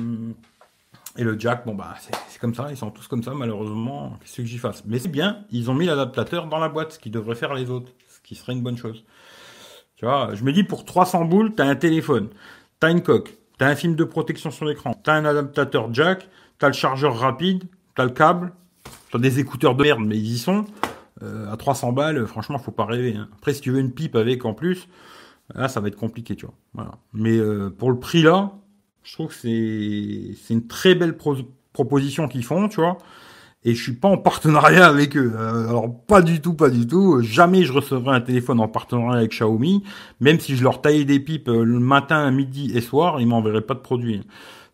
le jack, bon bah c'est comme ça. Ils sont tous comme ça, malheureusement. Qu'est-ce que j'y fasse? Mais c'est bien. Ils ont mis l'adaptateur dans la boîte, ce qui devrait faire les autres. Ce qui serait une bonne chose. Tu vois, je me dis pour 300 boules, t'as un téléphone, t'as une coque, t'as un film de protection sur l'écran, t'as un adaptateur jack T'as le chargeur rapide, t'as le câble, t'as des écouteurs de merde, mais ils y sont. Euh, à 300 balles, franchement, faut pas rêver. Hein. Après, si tu veux une pipe avec en plus, là, ça va être compliqué, tu vois. Voilà. Mais euh, pour le prix là, je trouve que c'est c'est une très belle proposition qu'ils font, tu vois. Et je suis pas en partenariat avec eux. Euh, alors pas du tout, pas du tout. Jamais je recevrai un téléphone en partenariat avec Xiaomi, même si je leur taillais des pipes le matin, midi et soir, ils m'enverraient pas de produits.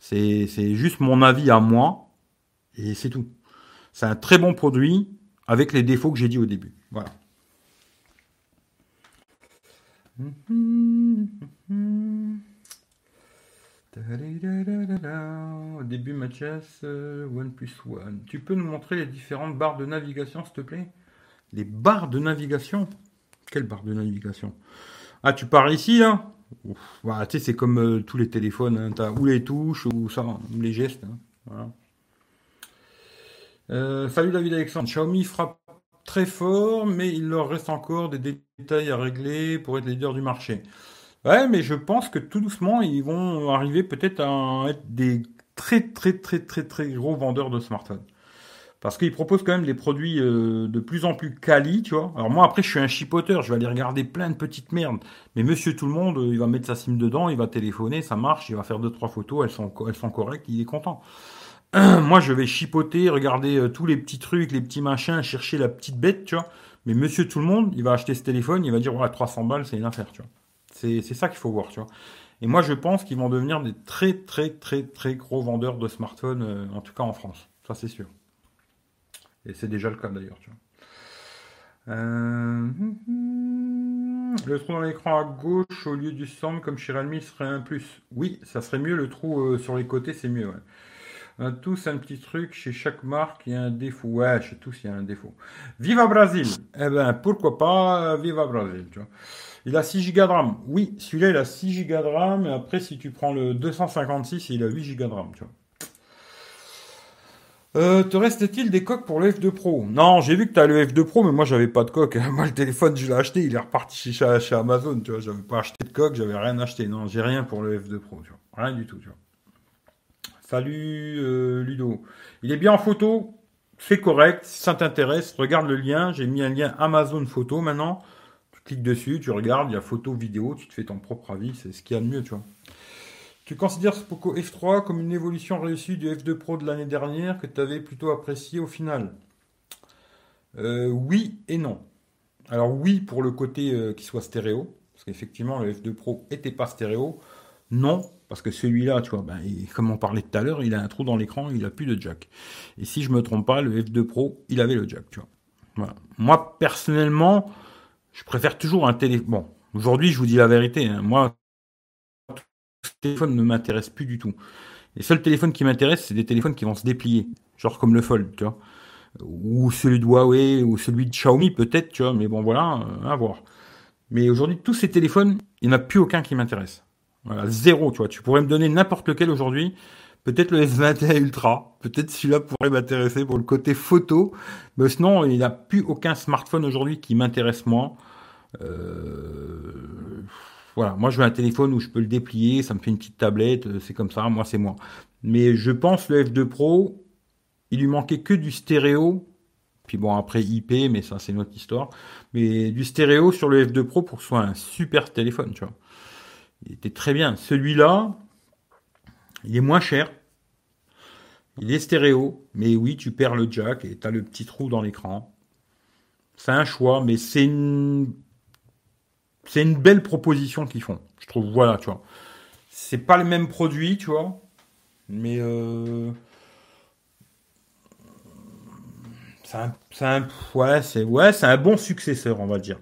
C'est, juste mon avis à moi. Et c'est tout. C'est un très bon produit avec les défauts que j'ai dit au début. Voilà. Début, Mathias, euh, One plus One. Tu peux nous montrer les différentes barres de navigation, s'il te plaît? Les barres de navigation? Quelle barre de navigation? Ah, tu pars ici, là voilà, tu sais, c'est comme euh, tous les téléphones, hein, ou les touches, ou ça, les gestes. Hein. Euh, salut David Alexandre. Xiaomi frappe très fort, mais il leur reste encore des détails à régler pour être leader du marché. Ouais, mais je pense que tout doucement, ils vont arriver peut-être à être des très très très très très gros vendeurs de smartphones. Parce qu'ils proposent quand même des produits euh, de plus en plus quali, tu vois. Alors moi après je suis un chipoteur, je vais aller regarder plein de petites merdes. Mais monsieur tout le monde, il va mettre sa SIM dedans, il va téléphoner, ça marche, il va faire deux trois photos, elles sont elles sont correctes, il est content. moi je vais chipoter, regarder euh, tous les petits trucs, les petits machins, chercher la petite bête, tu vois. Mais monsieur tout le monde, il va acheter ce téléphone, il va dire ouais 300 balles c'est une affaire, tu vois. C'est c'est ça qu'il faut voir, tu vois. Et moi je pense qu'ils vont devenir des très très très très gros vendeurs de smartphones, euh, en tout cas en France. Ça c'est sûr. Et c'est déjà le cas d'ailleurs. Tu vois. Euh, le trou dans l'écran à gauche au lieu du centre comme chez Realme serait un plus. Oui, ça serait mieux. Le trou euh, sur les côtés, c'est mieux. Ouais. A tous un petit truc. Chez chaque marque, il y a un défaut. Ouais, chez tous, il y a un défaut. Viva Brasil Eh ben, pourquoi pas Viva Brasil, tu vois. Il a 6 Go de RAM. Oui, celui-là, il a 6 Go de RAM. Après, si tu prends le 256, il a 8 Go de RAM, tu vois. Euh, te reste-t-il des coques pour le F2 Pro? Non, j'ai vu que tu as le F2 Pro, mais moi j'avais pas de coque. Moi le téléphone, je l'ai acheté, il est reparti chez, chez Amazon, tu vois. J'avais pas acheté de coque, j'avais rien acheté. Non, j'ai rien pour le F2 Pro, tu vois. Rien du tout, tu vois. Salut euh, Ludo. Il est bien en photo, c'est correct. Si ça t'intéresse, regarde le lien. J'ai mis un lien Amazon Photo maintenant. Tu cliques dessus, tu regardes, il y a photo, vidéo, tu te fais ton propre avis, c'est ce qu'il y a de mieux, tu vois. Tu considères ce Poco F3 comme une évolution réussie du F2 Pro de l'année dernière que tu avais plutôt apprécié au final? Euh, Oui et non. Alors oui pour le côté euh, qui soit stéréo, parce qu'effectivement le F2 Pro était pas stéréo. Non, parce que celui-là, tu vois, ben, comme on parlait tout à l'heure, il a un trou dans l'écran, il a plus de jack. Et si je me trompe pas, le F2 Pro, il avait le jack, tu vois. Moi, personnellement, je préfère toujours un téléphone. Bon, aujourd'hui, je vous dis la vérité. Hein. Moi, téléphone ne m'intéresse plus du tout. Les seuls téléphones qui m'intéressent, c'est des téléphones qui vont se déplier, genre comme le Fold, tu vois, ou celui de Huawei, ou celui de Xiaomi peut-être, tu vois, mais bon voilà, euh, à voir. Mais aujourd'hui, tous ces téléphones, il n'y en a plus aucun qui m'intéresse. Voilà, zéro, tu vois. Tu pourrais me donner n'importe lequel aujourd'hui. Peut-être le S21 Ultra. Peut-être celui-là pourrait m'intéresser pour le côté photo. Mais sinon, il n'y a plus aucun smartphone aujourd'hui qui m'intéresse moi. Euh, voilà, moi je veux un téléphone où je peux le déplier, ça me fait une petite tablette, euh, c'est comme ça, moi c'est moi. Mais je pense le F2 Pro, il lui manquait que du stéréo, puis bon après IP, mais ça c'est notre histoire, mais du stéréo sur le F2 Pro pour que ce soit un super téléphone, tu vois. Il était très bien. Celui-là, il est moins cher. Il est stéréo, mais oui, tu perds le jack et tu as le petit trou dans l'écran. C'est un choix, mais c'est une c'est une belle proposition qu'ils font. Je trouve, voilà, tu vois. C'est pas le même produit, tu vois. Mais euh, c'est un, ouais, c'est ouais, un bon successeur, on va dire.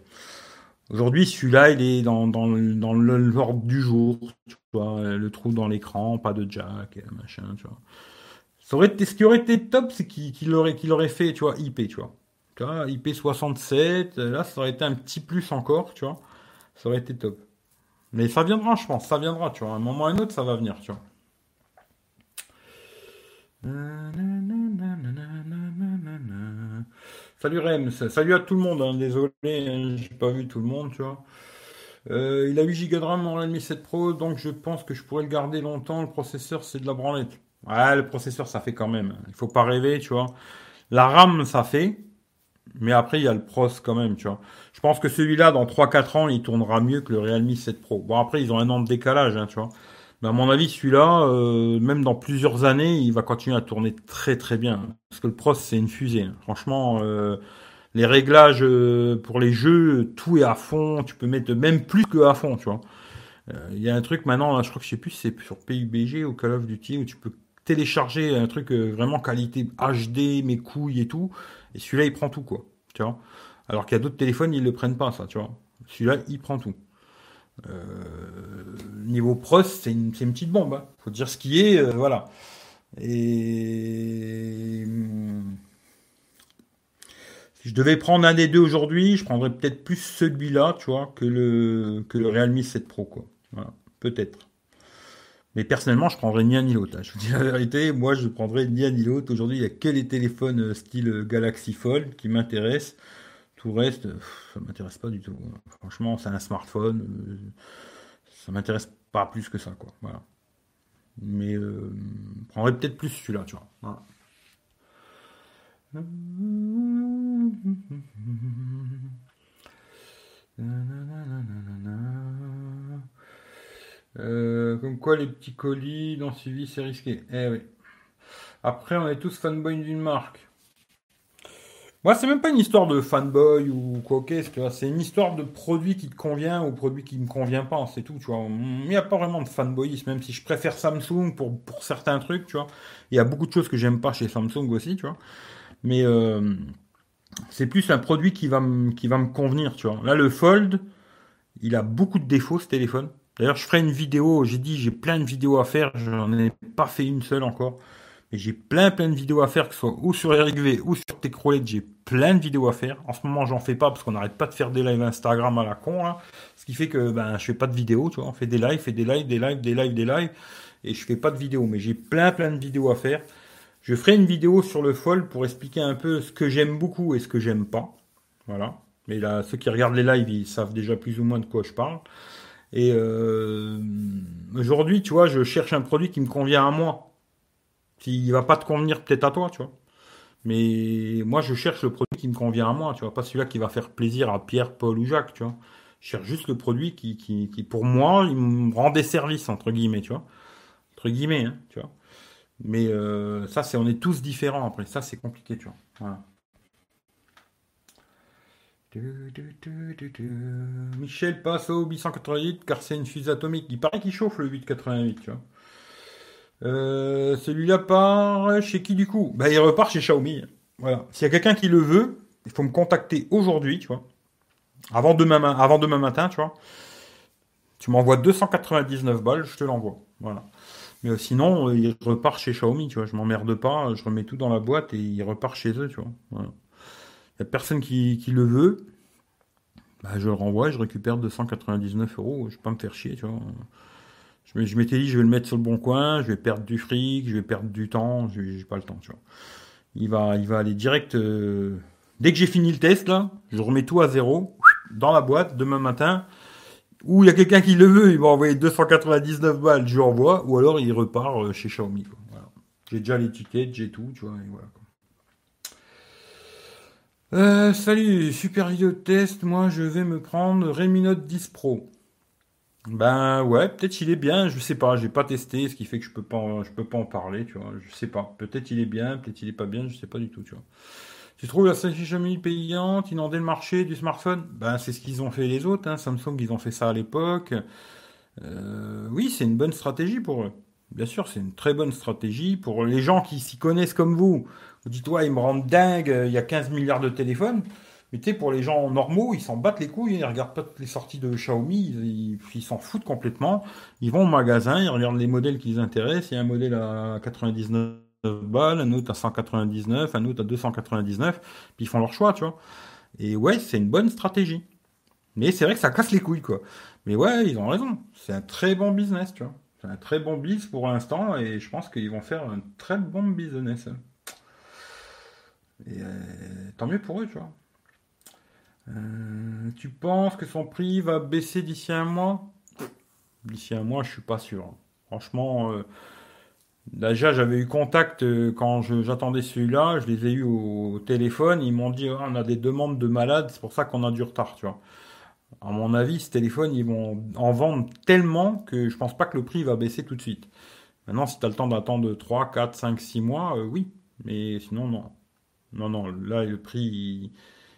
Aujourd'hui, celui-là, il est dans, dans, dans l'ordre du jour, tu vois, le trou dans l'écran, pas de jack, machin, tu vois. Ça aurait été, ce qui aurait été top, c'est qu'il aurait, qu'il aurait fait, tu vois, IP, tu vois. Tu vois, IP 67, là, ça aurait été un petit plus encore, tu vois. Ça aurait été top. Mais ça viendra, je pense. Ça viendra, tu vois. À un moment ou à un autre, ça va venir, tu vois. Salut Rems, salut à tout le monde, hein. désolé, hein, j'ai pas vu tout le monde, tu vois. Euh, il a 8 Go de RAM en Redmi 7 Pro, donc je pense que je pourrais le garder longtemps. Le processeur, c'est de la branlette. Ouais, le processeur, ça fait quand même. Il faut pas rêver, tu vois. La RAM, ça fait. Mais après, il y a le pros quand même, tu vois. Je pense que celui-là, dans 3-4 ans, il tournera mieux que le Realme 7 Pro. Bon, après, ils ont un an de décalage, hein, tu vois. Mais à mon avis, celui-là, euh, même dans plusieurs années, il va continuer à tourner très très bien. Parce que le pros, c'est une fusée. Hein. Franchement, euh, les réglages euh, pour les jeux, tout est à fond. Tu peux mettre même plus que à fond, tu vois. Il y a un truc maintenant, je crois que je sais plus c'est sur PUBG ou Call of Duty, où tu peux télécharger un truc vraiment qualité HD, mes couilles et tout. Et celui-là, il prend tout, quoi. Tu Alors qu'il y a d'autres téléphones, ils ne le prennent pas, ça, tu vois. Celui-là, il prend tout. Euh, niveau pros, c'est une, petite bombe. Hein. Faut dire ce qui est, euh, voilà. Et si je devais prendre un des deux aujourd'hui, je prendrais peut-être plus celui-là, tu vois, que le que Realme 7 Pro, quoi. Voilà, peut-être. Mais personnellement, je prendrais ni un ni l'autre. Hein. Je vous dis la vérité, moi, je prendrais ni un ni l'autre. Aujourd'hui, il n'y a que les téléphones euh, style euh, Galaxy Fold qui m'intéressent. Tout le reste, ça m'intéresse pas du tout. Franchement, c'est un smartphone. Ça m'intéresse pas plus que ça, quoi. Voilà. Mais je prendrais peut-être plus celui-là, tu vois. Euh, comme quoi les petits colis dans suivi c'est risqué. Eh. Après on est tous fanboy d'une marque. Moi c'est même pas une histoire de fanboy ou quoi vois. C'est une histoire de produit qui te convient ou produit qui me convient pas, c'est tout, tu vois. Il n'y a pas vraiment de fanboyisme, même si je préfère Samsung pour, pour certains trucs, tu vois. Il y a beaucoup de choses que j'aime pas chez Samsung aussi, tu vois. Mais euh, c'est plus un produit qui va, qui va me convenir, tu vois. Là, le Fold, il a beaucoup de défauts, ce téléphone. D'ailleurs, je ferai une vidéo, j'ai dit, j'ai plein de vidéos à faire, je n'en ai pas fait une seule encore. Mais j'ai plein, plein de vidéos à faire, que ce soit ou sur Eric V ou sur Techrolet, j'ai plein de vidéos à faire. En ce moment, j'en fais pas parce qu'on n'arrête pas de faire des lives Instagram à la con, là. Ce qui fait que, ben, je fais pas de vidéos, tu vois. On fait des lives, fait des lives, des lives, des lives, des lives. Et je fais pas de vidéos. Mais j'ai plein, plein de vidéos à faire. Je ferai une vidéo sur le fold pour expliquer un peu ce que j'aime beaucoup et ce que j'aime pas. Voilà. Mais là, ceux qui regardent les lives, ils savent déjà plus ou moins de quoi je parle. Et euh, aujourd'hui, tu vois, je cherche un produit qui me convient à moi. S'il va pas te convenir peut-être à toi, tu vois. Mais moi, je cherche le produit qui me convient à moi, tu vois. Pas celui-là qui va faire plaisir à Pierre, Paul ou Jacques, tu vois. Je cherche juste le produit qui, qui, qui pour moi, il me rend des services, entre guillemets, tu vois. Entre guillemets, hein, tu vois. Mais euh, ça, c'est on est tous différents après. Ça, c'est compliqué, tu vois. Voilà. Michel passe au 888 car c'est une fusée atomique. Il paraît qu'il chauffe le 888, tu vois. Euh, celui-là part chez qui du coup? Bah il repart chez Xiaomi. Voilà. S'il y a quelqu'un qui le veut, il faut me contacter aujourd'hui, tu vois. Avant demain, matin, tu vois. Tu m'envoies 299 balles, je te l'envoie. Voilà. Mais sinon, euh, il repart chez Xiaomi, tu vois. Je m'emmerde pas, je remets tout dans la boîte et il repart chez eux, tu vois. Personne qui, le veut. Bah, je le renvoie, je récupère 299 euros. Je vais pas me faire chier, tu vois. Je, m'étais dit, je vais le mettre sur le bon coin, je vais perdre du fric, je vais perdre du temps, je n'ai pas le temps, tu vois. Il va, aller direct. Euh, dès que j'ai fini le test, je remets tout à zéro, dans la boîte, demain matin ou il y a quelqu'un qui le veut, il va envoyer 299 balles, je lui ou alors il repart euh, chez Xiaomi. J'ai déjà l'étiquette, j'ai tout, tu vois. Euh, salut, super vidéo de test, moi je vais me prendre Redmi Note 10 Pro. Ben ouais, peut-être il est bien, je sais pas, j'ai pas testé, ce qui fait que je peux pas, je peux pas en parler, tu vois, je sais pas. Peut-être il est bien, peut-être il est pas bien, je sais pas du tout, tu vois. Tu trouves la stratégie payante, inonder le marché du smartphone? Ben, c'est ce qu'ils ont fait les autres. Hein. Samsung, ils ont fait ça à l'époque. Euh, oui, c'est une bonne stratégie pour eux. Bien sûr, c'est une très bonne stratégie pour les gens qui s'y connaissent comme vous. Ouais, ils me rendent dingue, il y a 15 milliards de téléphones. Mais tu sais, pour les gens normaux, ils s'en battent les couilles, ils regardent pas les sorties de Xiaomi, ils s'en foutent complètement. Ils vont au magasin, ils regardent les modèles qui les intéressent. Il y a un modèle à 99 balles, un autre à 199, un autre à 299, puis ils font leur choix, tu vois. Et ouais, c'est une bonne stratégie. Mais c'est vrai que ça casse les couilles, quoi. Mais ouais, ils ont raison. C'est un très bon business, tu vois. C'est un très bon business pour l'instant, et je pense qu'ils vont faire un très bon business. Et euh, tant mieux pour eux, tu vois. Euh, tu penses que son prix va baisser d'ici un mois? D'ici un mois, je suis pas sûr. Franchement, euh, Déjà, j'avais eu contact quand j'attendais celui-là, je les ai eu au, téléphone, ils m'ont dit ah, on a des demandes de malades, c'est pour ça qu'on a du retard, tu vois. À mon avis, ce téléphone, ils vont en vendre tellement que je pense pas que le prix va baisser tout de suite. Maintenant, si tu as le temps d'attendre 3, 4, 5, 6 mois, oui. Mais sinon, non. Non, non, là, le prix,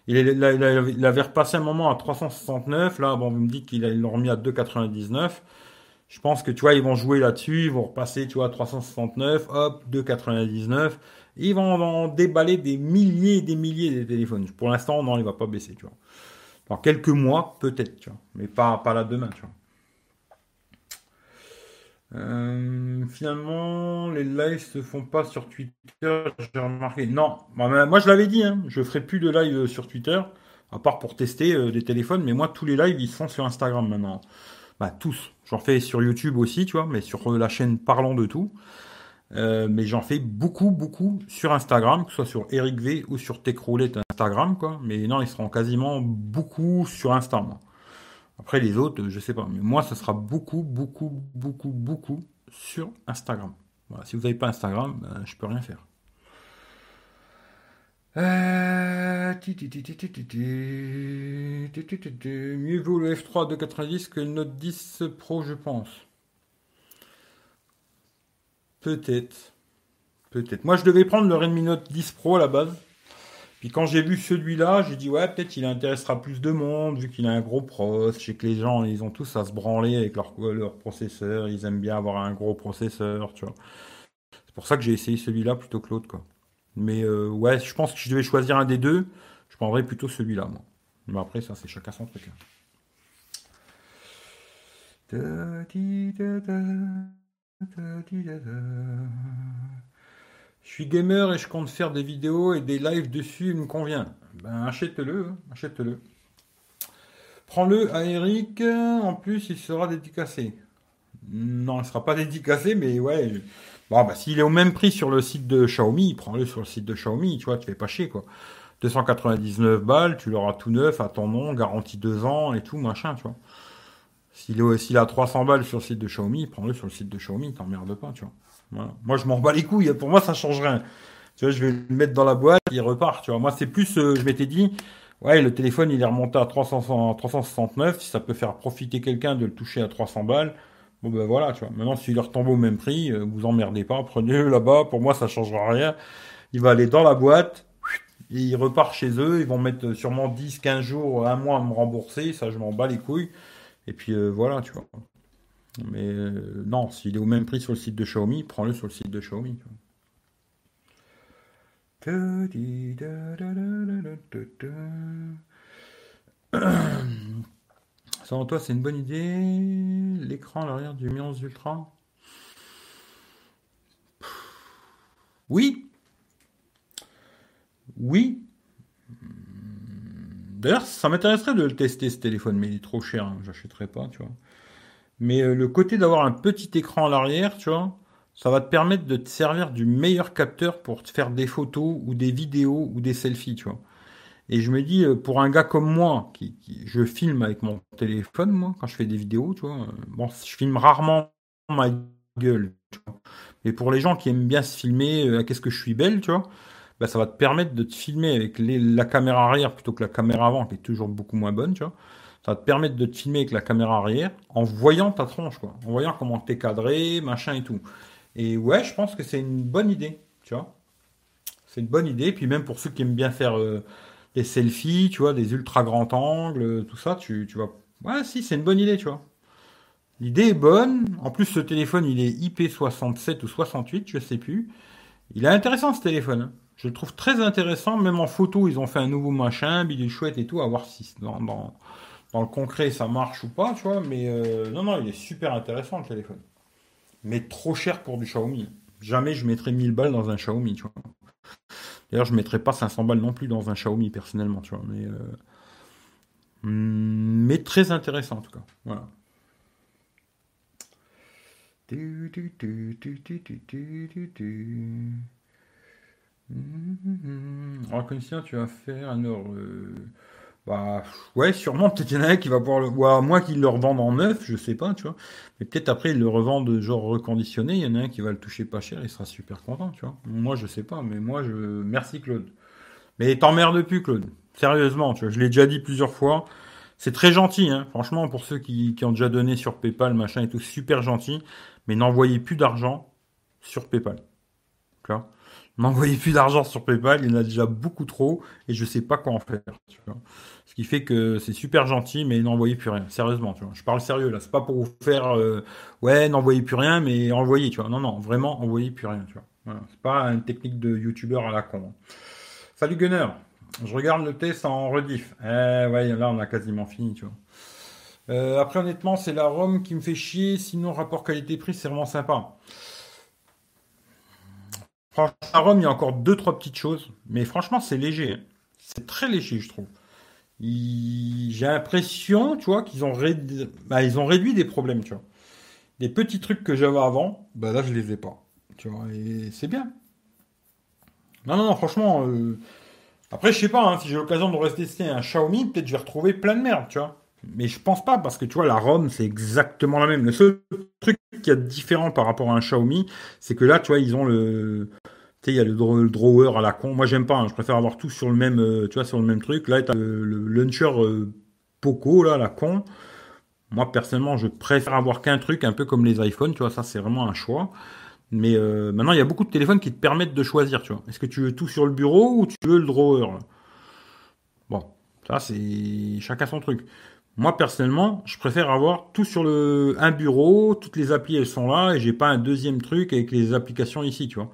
il, avait repassé un moment à 369. Là, bon, vous me dites qu'il l'ont remis à 2,99 je pense que tu vois, ils vont jouer là-dessus, ils vont repasser, tu vois, 369, hop, 299. Ils vont en déballer des milliers et des milliers de téléphones. Pour l'instant, non, il va pas baisser, tu vois. Dans quelques mois, peut-être, tu vois. Mais pas, pas là demain, tu vois. Euh, finalement, les lives se font pas sur Twitter, j'ai remarqué. Non, moi je l'avais dit, hein, je ferai plus de live sur Twitter, à part pour tester euh, des téléphones, mais moi tous les lives ils se font sur Instagram maintenant. Bah, tous. J'en fais sur YouTube aussi, tu vois, mais sur la chaîne Parlons de tout. Euh, mais j'en fais beaucoup, beaucoup sur Instagram, que ce soit sur Eric V ou sur Techroulette Instagram, quoi. Mais non, ils seront quasiment beaucoup sur Instagram. Après, les autres, je sais pas. Mais moi, ça sera beaucoup, beaucoup, beaucoup, beaucoup sur Instagram. Voilà. Si vous n'avez pas Instagram, ben, je peux rien faire. Euh... Mieux vaut le F3 de 90 que le Note 10 Pro, je pense. Peut-être. Peut-être. Moi, je devais prendre le Redmi Note 10 Pro à la base. Puis quand j'ai vu celui-là, j'ai dit ouais, peut-être il intéressera plus de monde vu qu'il a un gros pros. Je sais que les gens, ils ont tous à se branler avec leur, processeur. Ils aiment bien avoir un gros processeur, tu vois. C'est pour ça que j'ai essayé celui-là plutôt que l'autre, quoi. Mais euh, ouais, je pense que si je devais choisir un des deux, je prendrais plutôt celui-là, moi. Mais après, ça, c'est chacun son truc. Hein. Je suis gamer et je compte faire des vidéos et des lives dessus, il me convient. Ben achète-le, achète-le. Prends-le à Eric, en plus il sera dédicacé. Non, il ne sera pas dédicacé, mais ouais. Bon, bah, s'il est au même prix sur le site de Xiaomi, prends-le sur le site de Xiaomi, tu vois, tu fais pas chier, quoi. 299 balles, tu l'auras tout neuf, à ton nom, garantie 2 ans et tout, machin, tu vois. S'il a 300 balles sur le site de Xiaomi, prends-le sur le site de Xiaomi, t'emmerdes pas, tu vois. Moi, je m'en bats les couilles. Pour moi, ça change rien. Tu vois, je vais le mettre dans la boîte, il repart, tu vois. Moi, c'est plus, euh, je m'étais dit, ouais, le téléphone, il est remonté à 300, 369. Si ça peut faire profiter quelqu'un de le toucher à 300 balles, bon, ben voilà, tu vois. Maintenant, s'il retombe au même prix, euh, vous emmerdez pas, prenez-le là-bas. Pour moi, ça changera rien. Il va aller dans la boîte, il repart chez eux. Ils vont mettre sûrement 10, 15 jours, un mois à me rembourser. Ça, je m'en bats les couilles. Et puis euh, voilà, tu vois. Mais euh, non, s'il est au même prix sur le site de Xiaomi, prends-le sur le site de Xiaomi. Selon toi, c'est une bonne idée L'écran à l'arrière du Mi 11 Ultra Oui. Oui. D'ailleurs, ça m'intéresserait de le tester ce téléphone, mais il est trop cher, hein, j'achèterai pas, tu vois. Mais euh, le côté d'avoir un petit écran à l'arrière, tu vois, ça va te permettre de te servir du meilleur capteur pour te faire des photos ou des vidéos ou des selfies, tu vois. Et je me dis, euh, pour un gars comme moi, qui, je filme avec mon téléphone, moi, quand je fais des vidéos, tu vois, euh, bon, je filme rarement ma gueule. Mais pour les gens qui aiment bien se filmer, qu'est-ce que je suis belle, tu vois, bah, ça va te permettre de te filmer avec la caméra arrière plutôt que la caméra avant, qui est toujours beaucoup moins bonne, tu vois. Ça va te permettre de te filmer avec la caméra arrière en voyant ta tronche, quoi. En voyant comment t'es cadré, machin et tout. Et ouais, je pense que c'est une bonne idée, tu vois. C'est une bonne idée. Puis même pour ceux qui aiment bien faire euh, des selfies, tu vois, des ultra grands angles, tout ça, tu, tu vois. Ouais, si, c'est une bonne idée, tu vois. L'idée est bonne. En plus, ce téléphone, il est IP67 ou 68, je sais plus. Il est intéressant ce téléphone. Hein. Je le trouve très intéressant, même en photo, ils ont fait un nouveau machin, est chouette et tout, à voir si dans, dans, le concret ça marche ou pas, tu vois. Mais euh, non, non, il est super intéressant le téléphone. Mais trop cher pour du Xiaomi. Jamais je mettrais 1000 balles dans un Xiaomi, tu vois. D'ailleurs, je mettrais pas 500 balles non plus dans un Xiaomi personnellement, tu vois. Mais, euh, mais très intéressant en tout cas. Voilà. Alors, comme ça, tu vas faire un heureux. Bah, ouais, sûrement, peut-être qu'il y en a un qui va pouvoir le. Ou à moins qu'ils le revendent en neuf, je sais pas, tu vois. Mais peut-être après, ils le revendent genre reconditionné, il y en a un qui va le toucher pas cher, il sera super content, tu vois. Moi, je sais pas, mais moi, je. Merci, Claude. Mais t'emmerdes plus, Claude. Sérieusement, tu vois, je l'ai déjà dit plusieurs fois. C'est très gentil, hein. Franchement, pour ceux qui, qui ont déjà donné sur PayPal, machin et tout, super gentil. Mais n'envoyez plus d'argent sur PayPal. D'accord m'envoyez plus d'argent sur PayPal, il y en a déjà beaucoup trop et je sais pas quoi en faire. Ce qui fait que c'est super gentil, mais n'envoyez plus rien. Sérieusement, tu vois. Je parle sérieux là. C'est pas pour vous faire euh, ouais, n'envoyez plus rien, mais envoyez, tu vois. Non, non, vraiment, envoyez plus rien, tu vois. C'est pas une technique de youtubeur à la con. Salut Gunner. Je regarde le test en rediff. Eh ouais, là on a quasiment fini. Euh, après, honnêtement, c'est la ROM qui me fait chier. Sinon, rapport qualité-prix, c'est vraiment sympa. Franchement, à Rome, il y a encore deux, trois petites choses. Mais franchement, c'est léger. C'est très léger, je trouve. j'ai l'impression, tu vois, qu'ils ont, réduit, bah, ont réduit des problèmes, tu vois. Des petits trucs que j'avais avant, bah là, je les ai pas. Tu vois, et c'est bien. Non, non, non, franchement. Euh, après, je sais pas, hein, si j'ai l'occasion de rester un Xiaomi, peut-être je vais retrouver plein de merde, tu vois. Mais je pense pas, parce que tu vois, la ROM, c'est exactement la même. Le seul truc qui est différent par rapport à un Xiaomi, c'est que là, tu vois, ils ont le. Tu sais, il y a le, drawer à la con. Moi, j'aime pas. Hein. Je préfère avoir tout sur le même, euh, tu vois, sur le même truc. Là, tu as le, launcher euh, Poco, là, à la con. Moi, personnellement, je préfère avoir qu'un truc, un peu comme les iPhones. Tu vois, ça, c'est vraiment un choix. Mais euh, maintenant, il y a beaucoup de téléphones qui te permettent de choisir. Tu vois, est-ce que tu veux tout sur le bureau ou tu veux le drawer? Bon, ça, c'est chacun son truc. Moi, personnellement, je préfère avoir tout sur le un bureau, toutes les applis elles sont là et j'ai pas un deuxième truc avec les applications ici, tu vois.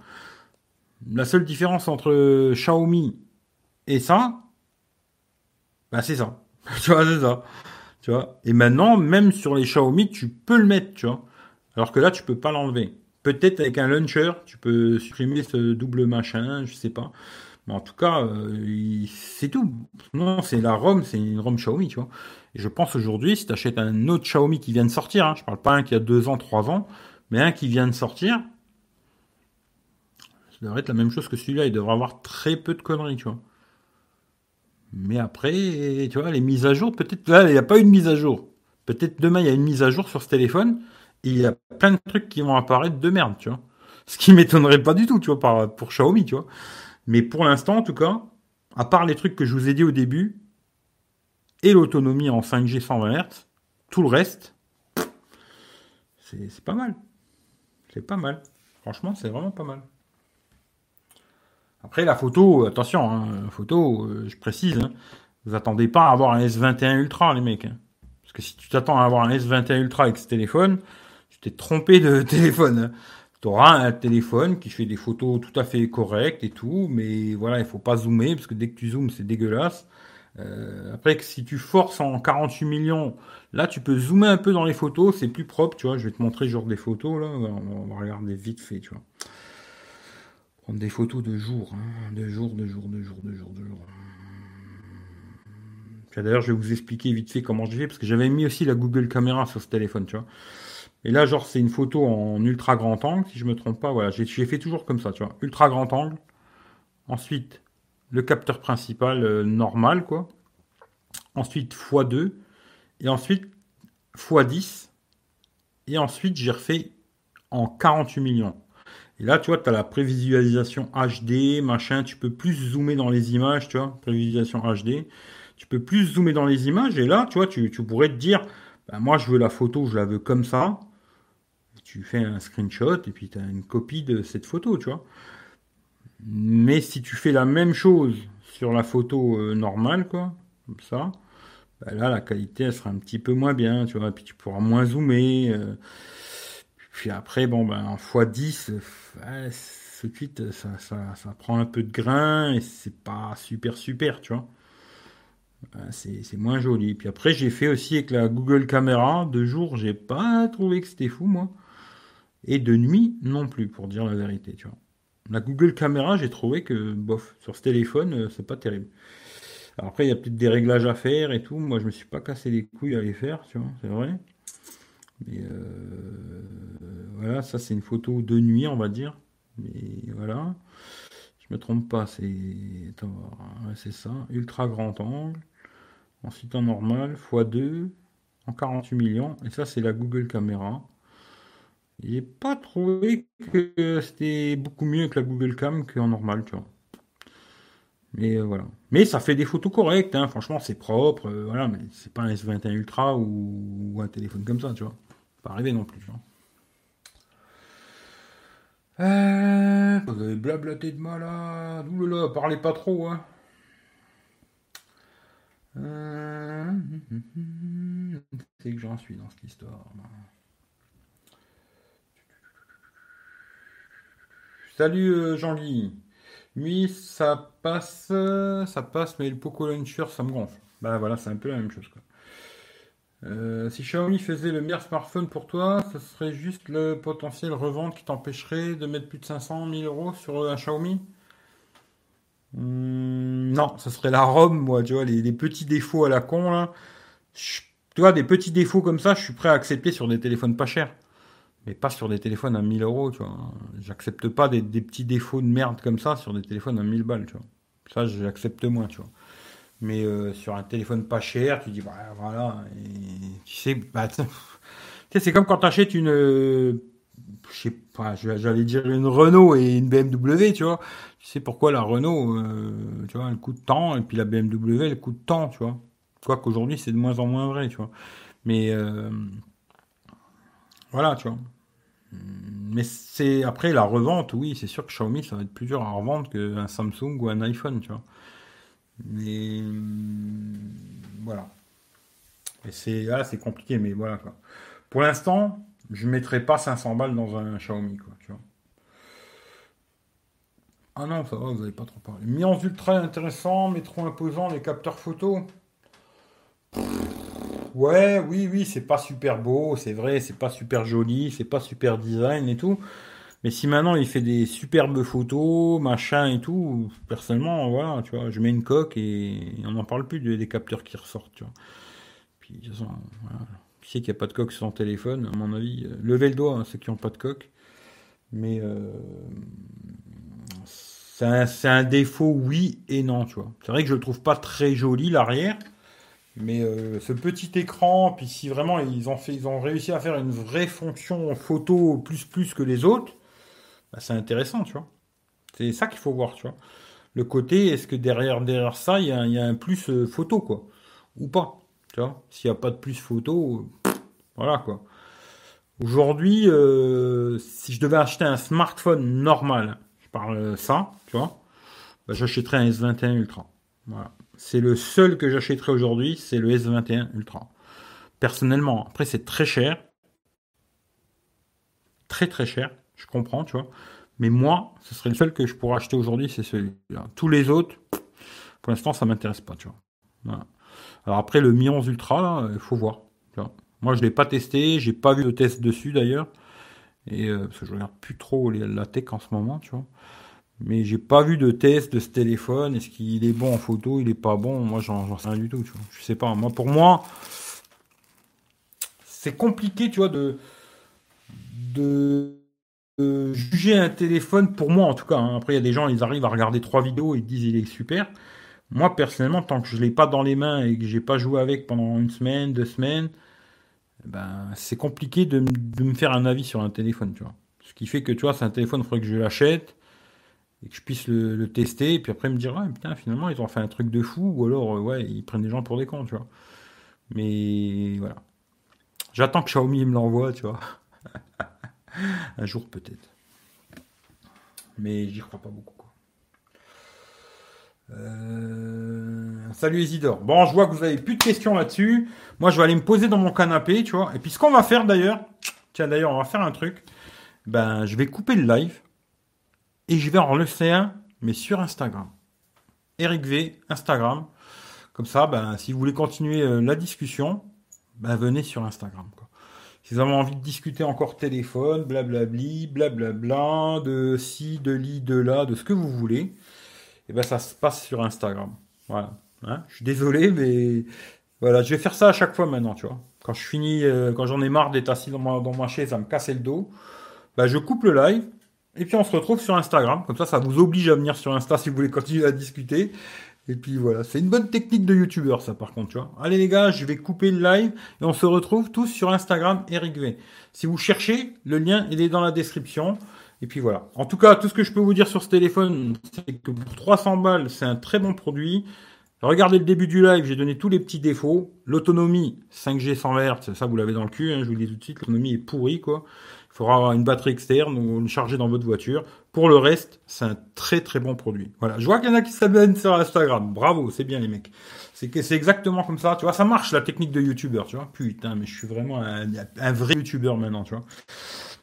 La seule différence entre Xiaomi et ça, bah c'est ça. tu vois, c'est ça. Tu vois. Et maintenant, même sur les Xiaomi, tu peux le mettre, tu vois. Alors que là, tu peux pas l'enlever. Peut-être avec un launcher, tu peux supprimer ce double machin, je sais pas. En tout cas, euh, c'est tout. Non, c'est la ROM, c'est une ROM Xiaomi, tu vois. Et je pense aujourd'hui, si tu achètes un autre Xiaomi qui vient de sortir, hein, je parle pas un qui a deux ans, trois ans, mais un qui vient de sortir, ça devrait être la même chose que celui-là. Il devrait avoir très peu de conneries, tu vois. Mais après, tu vois, les mises à jour, peut-être là, il n'y a pas eu de mise à jour. Peut-être demain, il y a une mise à jour sur ce téléphone. Il y a plein de trucs qui vont apparaître de merde, tu vois. Ce qui m'étonnerait pas du tout, tu vois, pour Xiaomi, tu vois. Mais pour l'instant, en tout cas, à part les trucs que je vous ai dit au début, et l'autonomie en 5G 120 Hz, tout le reste, c'est pas mal. C'est pas mal. Franchement, c'est vraiment pas mal. Après, la photo, attention, hein, photo, euh, je précise, hein, vous attendez pas à avoir un S21 Ultra, les mecs. Hein. Parce que si tu t'attends à avoir un S21 Ultra avec ce téléphone, tu t'es trompé de téléphone. Tu auras un téléphone qui fait des photos tout à fait correctes et tout, mais voilà, il faut pas zoomer, parce que dès que tu zoomes, c'est dégueulasse. Euh, après, si tu forces en 48 millions, là, tu peux zoomer un peu dans les photos, c'est plus propre, tu vois. Je vais te montrer genre des photos, là. On va regarder vite fait, tu vois prendre des photos de jour, hein, de jour, de jour, de jour, de jour, de jour. D'ailleurs, je vais vous expliquer vite fait comment je fais, parce que j'avais mis aussi la Google Caméra sur ce téléphone, tu vois. Et là, genre, c'est une photo en ultra grand angle, si je me trompe pas. Voilà, j'ai fait toujours comme ça, tu vois. Ultra grand angle. Ensuite, le capteur principal euh, normal, quoi. Ensuite, x2. Et ensuite, x10. Et ensuite, j'ai refait en 48 millions. Et là, tu vois, tu as la prévisualisation HD, machin, tu peux plus zoomer dans les images, tu vois, prévisualisation HD. Tu peux plus zoomer dans les images, et là, tu vois, tu, pourrais te dire, ben, moi, je veux la photo, je la veux comme ça. Tu fais un screenshot, et puis tu as une copie de cette photo, tu vois. Mais si tu fais la même chose sur la photo euh, normale, quoi, comme ça, ben là, la qualité, elle sera un petit peu moins bien, tu vois, puis tu pourras moins zoomer. Euh, puis après, bon, ben, en x10, tout de suite, ça, ça, prend un peu de grain et c'est pas super, super, tu vois. C'est moins joli. Puis après, j'ai fait aussi avec la Google Caméra. De jour, j'ai pas trouvé que c'était fou, moi. Et de nuit, non plus, pour dire la vérité, tu vois. La Google Caméra, j'ai trouvé que, bof, sur ce téléphone, euh, c'est pas terrible. Alors après, il y a peut-être des réglages à faire et tout. Moi, je me suis pas cassé les couilles à les faire, tu vois, c'est vrai. Mais euh, voilà, ça c'est une photo de nuit, on va dire. Mais voilà, je me trompe pas, c'est c'est ça, ultra grand angle. Ensuite en normal, x2, en 48 millions. Et ça c'est la Google Caméra. J'ai pas trouvé que c'était beaucoup mieux que la Google Cam qu'en normal, tu vois. Mais euh, voilà. Mais ça fait des photos correctes, hein. franchement c'est propre, euh, voilà, mais c'est pas un S21 Ultra ou, un téléphone comme ça, tu vois pas arriver non plus. Hein. Euh, vous avez blablaté de malade. Oulala, parlez pas trop, hein. Euh, c'est que j'en suis dans cette histoire. Salut euh, Jean-Guy. Oui, ça passe, ça passe, mais le Poco Launcher, ça me gonfle. Bah voilà, c'est un peu la même chose. Euh, si Xiaomi faisait le meilleur smartphone pour toi, ce serait juste le potentiel revente qui t'empêcherait de mettre plus de 500 000 euros sur un Xiaomi? Hmm, non, ça serait la ROM, moi, tu vois, les, petits défauts à la con, là. tu vois, des petits défauts comme ça, je suis prêt à accepter sur des téléphones pas chers. Mais pas sur des téléphones à 1000 euros, tu vois. J'accepte pas des, petits défauts de merde comme ça sur des téléphones à 1000 balles, tu vois. Ça, j'accepte moins, tu vois. Mais euh, sur un téléphone pas cher, tu dis, voilà, tu sais, bah, c'est comme quand tu achètes une, je sais pas, j'allais dire une Renault et une BMW, tu vois. Tu sais pourquoi la Renault, euh, tu vois, elle coûte tant, et puis la BMW, elle coûte tant, tu vois. Quoi qu'aujourd'hui, c'est de moins en moins vrai, tu vois. Mais, euh, voilà, tu vois. Mais c'est après la revente, oui, c'est sûr que Xiaomi, ça va être plus dur à revendre qu'un Samsung ou un iPhone, tu vois. Mais voilà. Et c'est ah, c'est compliqué, mais voilà quoi. Pour l'instant, je mettrai pas 500 balles dans un Xiaomi, quoi, tu vois. Ah non, ça va, vous n'avez pas trop parlé. Mi-11 ultra intéressant, mais trop imposant, les capteurs photo. Ouais, oui, oui, c'est pas super beau, c'est vrai, c'est pas super joli, c'est pas super design et tout. Mais si maintenant il fait des superbes photos, machin et tout, personnellement, voilà, tu vois, je mets une coque et on n'en parle plus des capteurs qui ressortent, tu vois. Puis, de toute façon. Qui sait qu'il n'y a pas de coque sur son téléphone, à mon avis, euh, levez le doigt, hein, ceux qui n'ont pas de coque. Mais euh, c'est un, défaut, oui et non, tu vois. C'est vrai que je le trouve pas très joli l'arrière. Mais euh, ce petit écran, puis si vraiment ils ont, fait, ils ont réussi à faire une vraie fonction photo plus plus que les autres, bah, c'est intéressant, tu vois. C'est ça qu'il faut voir, tu vois. Le côté, est-ce que derrière, derrière ça, il y, a, un plus euh, photo, quoi Ou pas, tu vois S'il n'y a pas de plus photo, voilà, quoi. Aujourd'hui, euh, si je devais acheter un smartphone normal, je parle ça, tu vois, bah, j'achèterais un S21 Ultra. Voilà. C'est le seul que j'achèterai aujourd'hui, c'est le S21 Ultra. Personnellement, après c'est très cher. Très très cher, je comprends, tu vois. Mais moi, ce serait le seul que je pourrais acheter aujourd'hui, c'est celui-là. Tous les autres, pour l'instant, ça m'intéresse pas, tu vois. Alors après, le Mi 11 Ultra, il faut voir. Moi, je l'ai pas testé, j'ai pas vu de test dessus d'ailleurs. Et euh, parce que je regarde plus trop la tech en ce moment, tu vois. Mais j'ai pas vu de test de ce téléphone. Est-ce qu'il est bon en photo? Il est pas bon? Moi, j'en sais rien du tout. Tu vois. Je sais pas. Moi, pour moi, c'est compliqué, tu vois, de, de, juger un téléphone. Pour moi, en tout cas. Hein. Après, il y a des gens, ils arrivent à regarder trois vidéos et ils disent il est super. Moi, personnellement, tant que je l'ai pas dans les mains et que j'ai pas joué avec pendant une semaine, deux semaines, ben, c'est compliqué de, de, me faire un avis sur un téléphone, tu vois. Ce qui fait que, tu vois, c'est un téléphone, il faudrait que je l'achète et que je puisse le, tester, et puis après me dire, ah, putain, finalement, ils ont fait un truc de fou, ou alors, euh, ouais, ils prennent des gens pour des cons, tu vois. Mais voilà. J'attends que Xiaomi me l'envoie, tu vois. un jour peut-être. Mais j'y crois pas beaucoup. Quoi. Euh, salut Isidore. Bon, je vois que vous avez plus de questions là-dessus. Moi, je vais aller me poser dans mon canapé, tu vois. Et puis, ce qu'on va faire d'ailleurs, tiens, d'ailleurs, on va faire un truc. Ben, je vais couper le live et je vais en un, mais sur Instagram. Eric V, Instagram. Comme ça, ben, si vous voulez continuer euh, la discussion, ben, venez sur Instagram. Si vous avez envie de discuter encore téléphone, blablabli, blablabla, de ci, de li, de là, de ce que vous voulez, et eh ben ça se passe sur Instagram. Voilà. Hein je suis désolé, mais voilà, je vais faire ça à chaque fois maintenant, tu vois. Quand je finis, euh, quand j'en ai marre d'être assis dans ma, dans ma chaise à me casser le dos, ben, je coupe le live, et puis on se retrouve sur Instagram. Comme ça, ça vous oblige à venir sur Insta si vous voulez continuer à discuter. Et puis voilà, c'est une bonne technique de youtubeur ça par contre, tu vois. Allez les gars, je vais couper le live et on se retrouve tous sur Instagram Eric V. Si vous cherchez, le lien il est dans la description. Et puis voilà. En tout cas, tout ce que je peux vous dire sur ce téléphone, c'est que pour 300 balles, c'est un très bon produit. Regardez le début du live, j'ai donné tous les petits défauts. L'autonomie, 5G 100 Hz, ça vous l'avez dans le cul, hein, je vous le dis tout de suite, l'autonomie est pourrie quoi. Faudra avoir une batterie externe ou une charger dans votre voiture. Pour le reste, c'est un très très bon produit. Voilà. Je vois qu'il y en a qui s'abonnent sur Instagram. Bravo, c'est bien les mecs. C'est que c'est exactement comme ça. Tu vois, ça marche la technique de YouTuber. Tu vois, putain, mais je suis vraiment un, vrai YouTuber maintenant. Tu vois.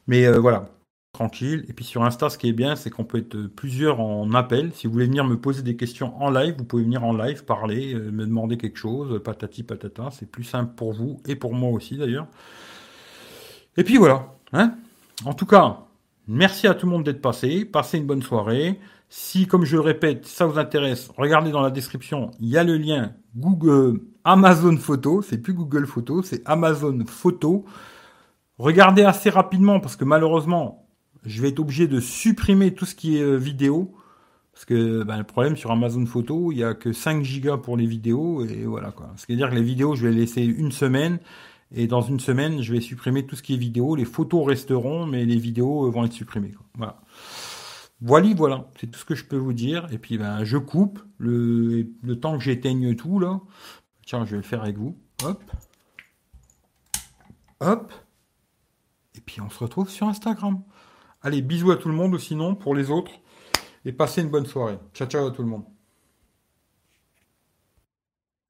Mais euh, voilà, tranquille. Et puis sur Insta, ce qui est bien, c'est qu'on peut être plusieurs en appel. Si vous voulez venir me poser des questions en live, vous pouvez venir en live parler, euh, me demander quelque chose, patati patata. C'est plus simple pour vous et pour moi aussi d'ailleurs. Et puis voilà. Hein en tout cas, merci à tout le monde d'être passé. Passez une bonne soirée. Si, comme je le répète, ça vous intéresse, regardez dans la description, il y a le lien Google, Amazon Photo, c'est plus Google Photo, c'est Amazon Photo. Regardez assez rapidement parce que malheureusement, je vais être obligé de supprimer tout ce qui est euh, vidéo. Parce que ben, le problème sur Amazon Photo, il n'y a que 5 gigas pour les vidéos et voilà quoi. C'est-à-dire que les vidéos, je vais laisser une semaine et dans une semaine, je vais supprimer tout ce qui est vidéo. Les photos resteront, mais les vidéos euh, vont être supprimées. Voilà. Voilà, voilà, c'est tout ce que je peux vous dire. Et puis ben, je coupe le, le temps que j'éteigne tout là. Tiens, je vais le faire avec vous. Hop. Hop. Et puis on se retrouve sur Instagram. Allez, bisous à tout le monde, sinon pour les autres. Et passez une bonne soirée. Ciao, ciao à tout le monde.